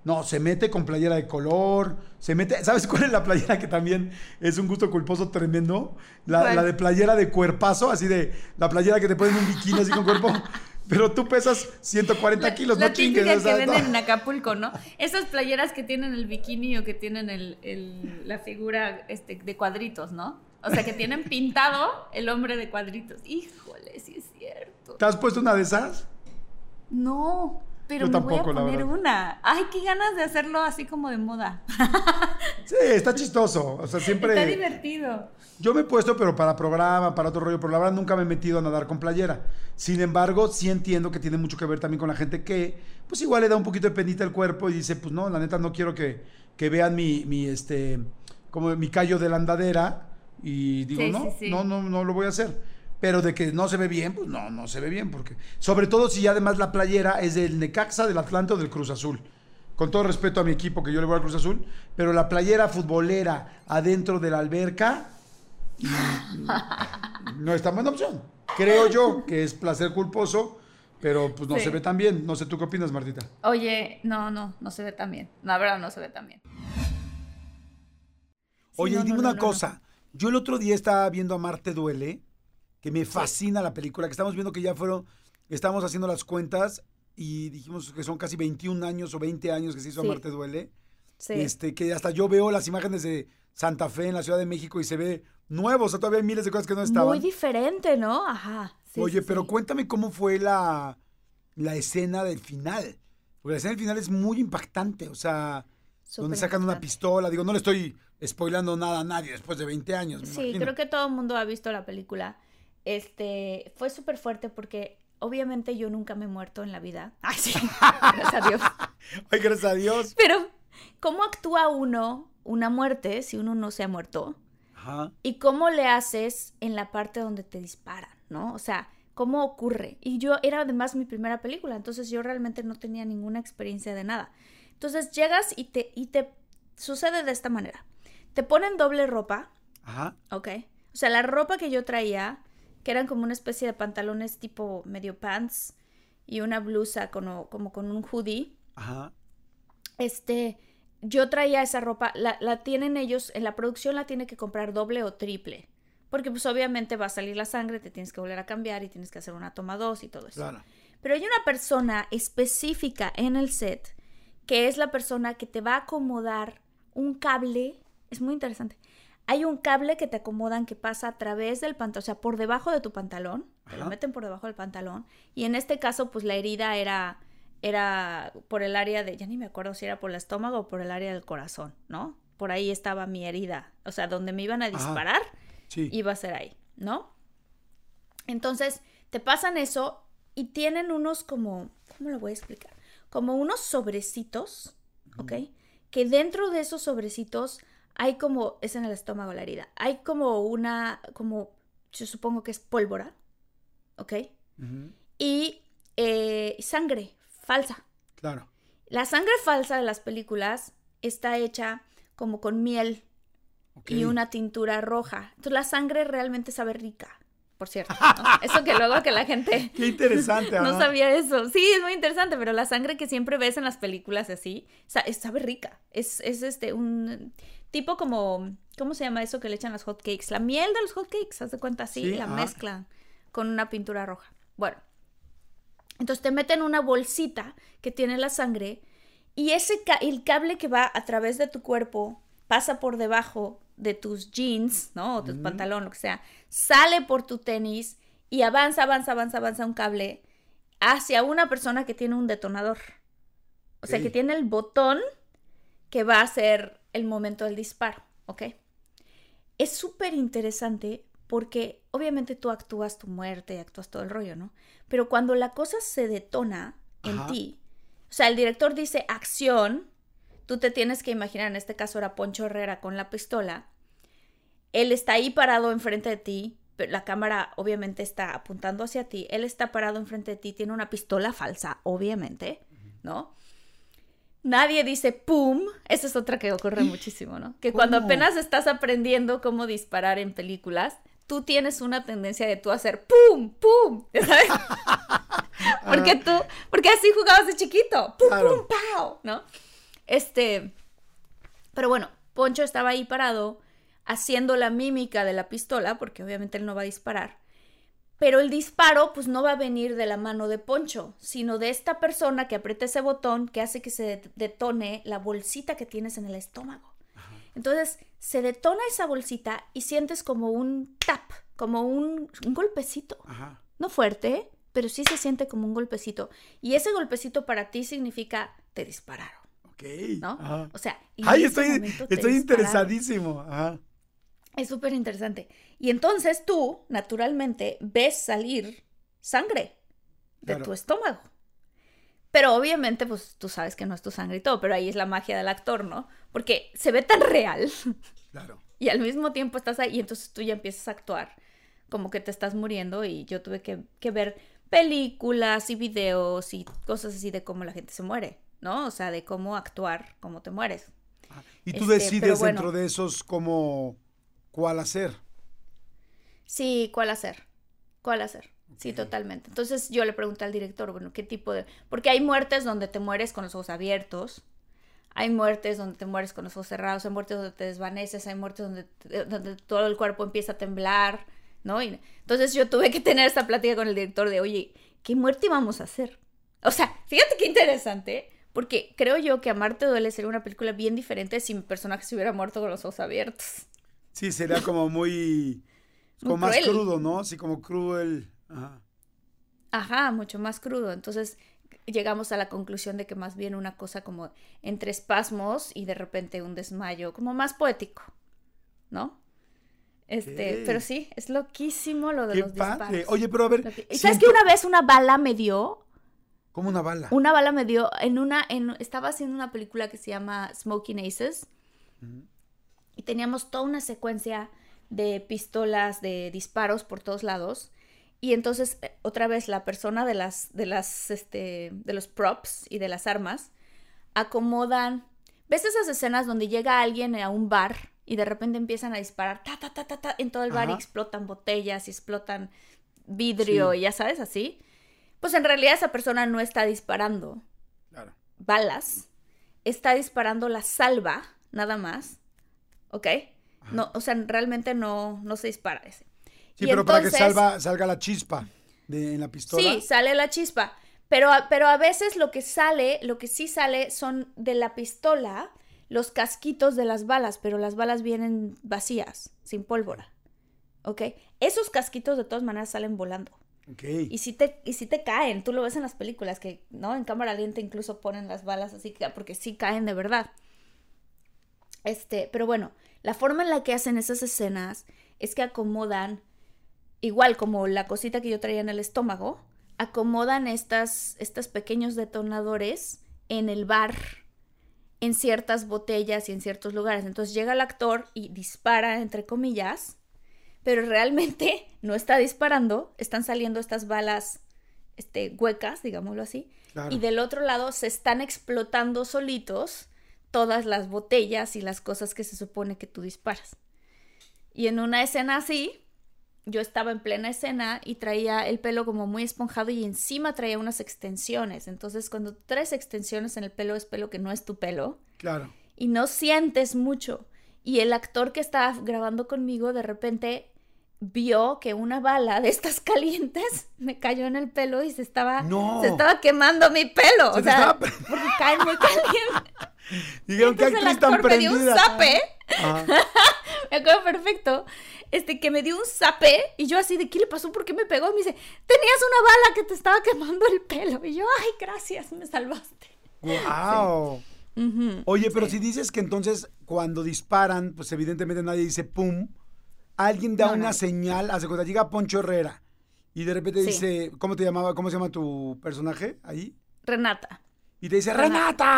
no, se mete con playera de color, se mete, ¿sabes cuál es la playera que también es un gusto culposo tremendo? La, de playera de cuerpazo, así de la playera que te ponen un bikini así con cuerpo, pero tú pesas 140 kilos, la no chingues. que venden en Acapulco, ¿no? Esas playeras que tienen el bikini o que tienen el, el- la figura este, de cuadritos, ¿no? O sea, que tienen pintado el hombre de cuadritos. Híjole, sí es cierto. ¿Te has puesto una de esas? No, pero Yo me voy a poner una. Ay, qué ganas de hacerlo así como de moda. Sí, está chistoso. O sea, siempre. Está divertido. Yo me he puesto, pero para programa, para otro rollo, pero la verdad nunca me he metido a nadar con playera. Sin embargo, sí entiendo que tiene mucho que ver también con la gente que, pues igual le da un poquito de penita al cuerpo y dice, pues no, la neta no quiero que, que vean mi, mi, este, como mi callo de la andadera. Y digo, Sí, no, sí, sí. no, no, no lo voy a hacer. Pero de que no se ve bien, pues no, no se ve bien. Porque, sobre todo si además la playera es del Necaxa, del Atlante o del Cruz Azul. Con todo respeto a mi equipo, que yo le voy al Cruz Azul, pero la playera futbolera adentro de la alberca, no es tan buena opción. Creo yo que es placer culposo, pero pues no Sí. se ve tan bien. No sé, ¿tú qué opinas, Martita? Oye, no, no, no se ve tan bien. La verdad no se ve tan bien. Oye, no, y dime no, no, una no, cosa. Yo el otro día estaba viendo a Marte Duele, que me fascina la película, que estamos viendo que ya fueron, estamos haciendo las cuentas y dijimos que son casi 21 años o 20 años que se hizo Sí. Marte Duele. Sí. Este, que hasta yo veo las imágenes de Santa Fe en la Ciudad de México y se ve nuevo, o sea, todavía hay miles de cosas que no estaban. Muy diferente, ¿no? Ajá. sí, Oye, pero cuéntame cómo fue la, la escena del final. Porque la escena del final es muy impactante. O sea, donde sacan una pistola. Digo, no le estoy spoilando nada a nadie después de 20 años. me Sí, imagino. creo que todo el mundo ha visto la película. Este, fue súper fuerte porque obviamente yo nunca me he muerto en la vida. Ay, sí, gracias a Dios. Ay, gracias a Dios. Pero, ¿cómo actúa uno una muerte si uno no se ha muerto? Ajá. ¿Y cómo le haces en la parte donde te disparan, no? O sea, ¿cómo ocurre? Y yo, era además mi primera película, entonces yo realmente no tenía ninguna experiencia de nada. Entonces llegas y te, y te sucede de esta manera. Te ponen doble ropa, Ajá. ¿ok? O sea, la ropa que yo traía, que eran como una especie de pantalones tipo medio pants y una blusa como, como con un hoodie, Ajá. este, yo traía esa ropa, la, la tienen ellos, en la producción la tiene que comprar doble o triple. Porque pues obviamente va a salir la sangre, te tienes que volver a cambiar y tienes que hacer una toma dos y todo eso. Claro. Pero hay una persona específica en el set que es la persona que te va a acomodar un cable. Es muy interesante. Hay un cable que te acomodan que pasa a través del pantalón, o sea, por debajo de tu pantalón. Te lo meten por debajo del pantalón. Y en este caso, pues la herida era, era por el área de, ya ni me acuerdo si era por el estómago o por el área del corazón, ¿no? Por ahí estaba mi herida. O sea, donde me iban a disparar Sí. iba a ser ahí, ¿no? Entonces, te pasan eso y tienen unos como, ¿cómo lo voy a explicar? Como unos sobrecitos, ¿ok? Que dentro de esos sobrecitos hay como, es en el estómago la herida, hay como una, como, yo supongo que es pólvora, ¿ok? Y eh, sangre falsa. Claro. La sangre falsa de las películas está hecha como con miel y una tintura roja. Entonces la sangre realmente sabe rica, por cierto. ¿no? Eso que luego que la gente Qué interesante, no sabía eso. Sí, es muy interesante, pero la sangre que siempre ves en las películas así, sabe rica. Es, es este un tipo como, ¿cómo se llama eso que le echan las hot cakes? La miel de los hot cakes, haz de cuenta así, Sí, la mezclan con una pintura roja. Bueno, entonces te meten una bolsita que tiene la sangre y ese ca- el cable que va a través de tu cuerpo pasa por debajo de tus jeans, ¿no? O tu pantalón, lo que sea, sale por tu tenis y avanza, avanza, avanza, avanza un cable hacia una persona que tiene un detonador. O sea, que tiene el botón que va a ser el momento del disparo, ¿ok? Es súper interesante porque obviamente tú actúas tu muerte, actúas todo el rollo, ¿no? Pero cuando la cosa se detona en Ajá. ti, o sea, el director dice acción, tú te tienes que imaginar, en este caso era Poncho Herrera con la pistola, él está ahí parado enfrente de ti, pero la cámara obviamente está apuntando hacia ti, él está parado enfrente de ti, tiene una pistola falsa, obviamente, ¿no? Nadie dice pum, esa es otra que ocurre muchísimo, ¿no? Que cuando apenas estás aprendiendo cómo disparar en películas, tú tienes una tendencia de tú hacer pum, pum, ¿ya ¿sabes? porque tú, porque así jugabas de chiquito, pum, Claro. pum, pau, ¿no? Este, pero bueno, Poncho estaba ahí parado haciendo la mímica de la pistola, porque obviamente él no va a disparar. Pero el disparo, pues no va a venir de la mano de Poncho, sino de esta persona que aprieta ese botón que hace que se det- detone la bolsita que tienes en el estómago. Entonces, se detona esa bolsita y sientes como un tap, como un, un golpecito. Ajá. No fuerte, pero sí se siente como un golpecito. Y ese golpecito para ti significa te dispararon, Ok. ¿no? Ajá. O sea, Ay, estoy, interesadísimo. Ajá. Es súper interesante. Y entonces tú, naturalmente, ves salir sangre de Claro. tu estómago. Pero obviamente, pues tú sabes que no es tu sangre y todo, pero ahí es la magia del actor, ¿no? Porque se ve tan real Claro. y al mismo tiempo estás ahí y entonces tú ya empiezas a actuar como que te estás muriendo y yo tuve que, que ver películas y videos y cosas así de cómo la gente se muere, ¿no? O sea, de cómo actuar, cómo te mueres. Y tú Este, decides bueno. dentro de esos cómo, cuál hacer. Sí, ¿cuál hacer? ¿Cuál hacer? Sí, totalmente. Entonces yo le pregunté al director, bueno, ¿qué tipo de...? Porque hay muertes donde te mueres con los ojos abiertos, hay muertes donde te mueres con los ojos cerrados, hay muertes donde te desvaneces, hay muertes donde, te- donde todo el cuerpo empieza a temblar, ¿no? Y, entonces yo tuve que tener esta plática con el director de, oye, ¿qué muerte íbamos a hacer? O sea, fíjate qué interesante, porque creo yo que Amarte duele sería una película bien diferente si mi personaje se hubiera muerto con los ojos abiertos. Sí, sería como muy, Muy como más crudo, ¿no? Sí, como cruel. Ajá. Ajá, mucho más crudo. Entonces llegamos a la conclusión de que más bien una cosa como entre espasmos y de repente un desmayo, como más poético, ¿no? Este, pero sí, es loquísimo lo de Qué los padre. disparos. Oye, pero a ver, Lo que- ¿Y sabes siento- que una vez una bala me dio? Como una bala. Una bala me dio en una, en, estaba haciendo una película que se llama Smoking Aces y teníamos toda una secuencia de pistolas, de disparos por todos lados y entonces eh, otra vez la persona de las, de las, este, de los props y de las armas acomodan, ¿ves esas escenas donde llega alguien a un bar y de repente empiezan a disparar ta ta ta ta ta en todo el bar y explotan botellas y explotan vidrio Sí. y ya sabes así? Pues en realidad esa persona no está disparando Claro. balas, está disparando la salva, nada más, ¿ok? No, o sea, realmente no, no se dispara ese. Sí, Y pero para que entonces- salva, salga la chispa de, en la pistola. Sí, sale la chispa, pero, a- pero a veces lo que sale, lo que sí sale son de la pistola los casquitos de las balas, pero las balas vienen vacías, sin pólvora, ¿ok? Esos casquitos de todas maneras salen volando. Y si te, y si te caen, tú lo ves en las películas, que, ¿no? En cámara lenta incluso ponen las balas así, que- porque sí caen de verdad. Este, pero bueno, la forma en la que hacen esas escenas es que acomodan, igual como la cosita que yo traía en el estómago, acomodan estas, estos pequeños detonadores en el bar, en ciertas botellas y en ciertos lugares. Entonces llega el actor y dispara, entre comillas, pero realmente no está disparando, están saliendo estas balas este, huecas, digámoslo así, Claro. y del otro lado se están explotando solitos todas las botellas y las cosas que se supone que tú disparas. Y en una escena así, yo estaba en plena escena y traía el pelo como muy esponjado y encima traía unas extensiones. Entonces, cuando traes extensiones en el pelo, es pelo que no es tu pelo Claro. y no sientes mucho. Y el actor que estaba grabando conmigo de repente vio que una bala de estas calientes me cayó en el pelo y se estaba, No. se estaba quemando mi pelo. Se o sea, estaba- porque caen muy caliente. Dijeron que actriz tan actor me dio un prendida. zape. Ajá. Me acuerdo perfecto. Este, que me dio un zape y yo así de, ¿qué le pasó? ¿Por qué me pegó? Y me dice, tenías una bala que te estaba quemando el pelo. Y yo, ay, gracias, me salvaste. Wow. Oye, pero si dices que entonces cuando disparan, pues evidentemente nadie dice pum, alguien da No, una señal, hace cuando llega Poncho Herrera y de repente Sí. dice, ¿cómo te llamaba? ¿Cómo se llama tu personaje ahí? Renata. Y te dice, Renata.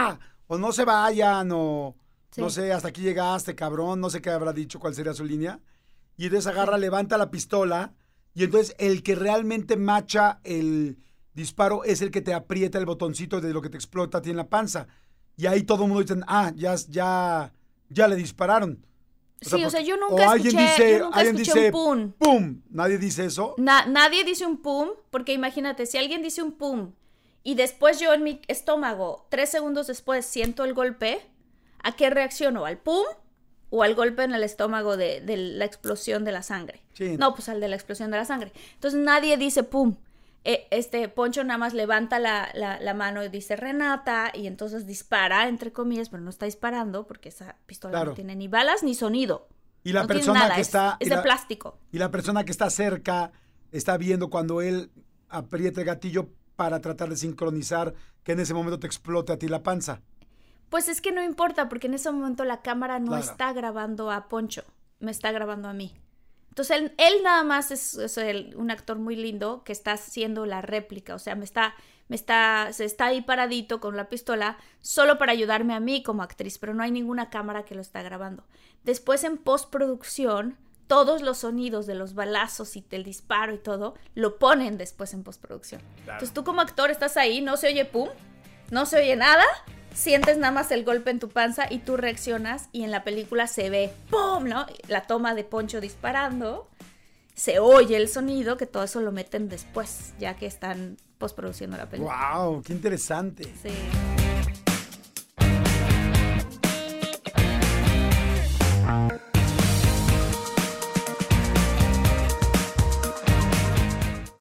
Renata, o no se vayan, o Sí. no sé, hasta aquí llegaste, cabrón, no sé qué habrá dicho, cuál sería su línea. Y entonces agarra, levanta la pistola, y entonces el que realmente macha el disparo es el que te aprieta el botoncito de lo que te explota a ti en la panza. Y ahí todo el mundo dice, ah, ya, ya, ya le dispararon. Sí, o sea, yo nunca o escuché- dice, yo nunca alguien escuché dice, un pum. pum. Nadie dice eso. Na- nadie dice un pum, porque imagínate, si alguien dice un pum y después yo en mi estómago, tres segundos después, siento el golpe, ¿a qué reacciono? ¿Al pum o al golpe en el estómago de, de la explosión de la sangre? Sí. No, pues al de la explosión de la sangre. Entonces nadie dice pum. Eh, este Poncho nada más levanta la, la- la mano y dice Renata y entonces dispara, entre comillas, pero no está disparando porque esa pistola Claro. no tiene ni balas ni sonido. Y la No persona nada, que es- está... Es de la- plástico. Y la persona que está cerca está viendo cuando él aprieta el gatillo para tratar de sincronizar que en ese momento te explote a ti la panza. Pues es que no importa, porque en ese momento la cámara no Claro. está grabando a Poncho, me está grabando a mí. Entonces él, él nada más es, es el- un actor muy lindo que está haciendo la réplica, o sea, me está, me está, se está ahí paradito con la pistola solo para ayudarme a mí como actriz, pero no hay ninguna cámara que lo está grabando. Después en postproducción, todos los sonidos de los balazos y del disparo y todo, lo ponen después en postproducción. Entonces tú como actor estás ahí, no se oye pum, no se oye nada, sientes nada más el golpe en tu panza y tú reaccionas y en la película se ve ¡pum! ¿no? La toma de Poncho disparando, se oye el sonido, que todo eso lo meten después, ya que están postproduciendo la película. ¡Wow! ¡Qué interesante! Sí.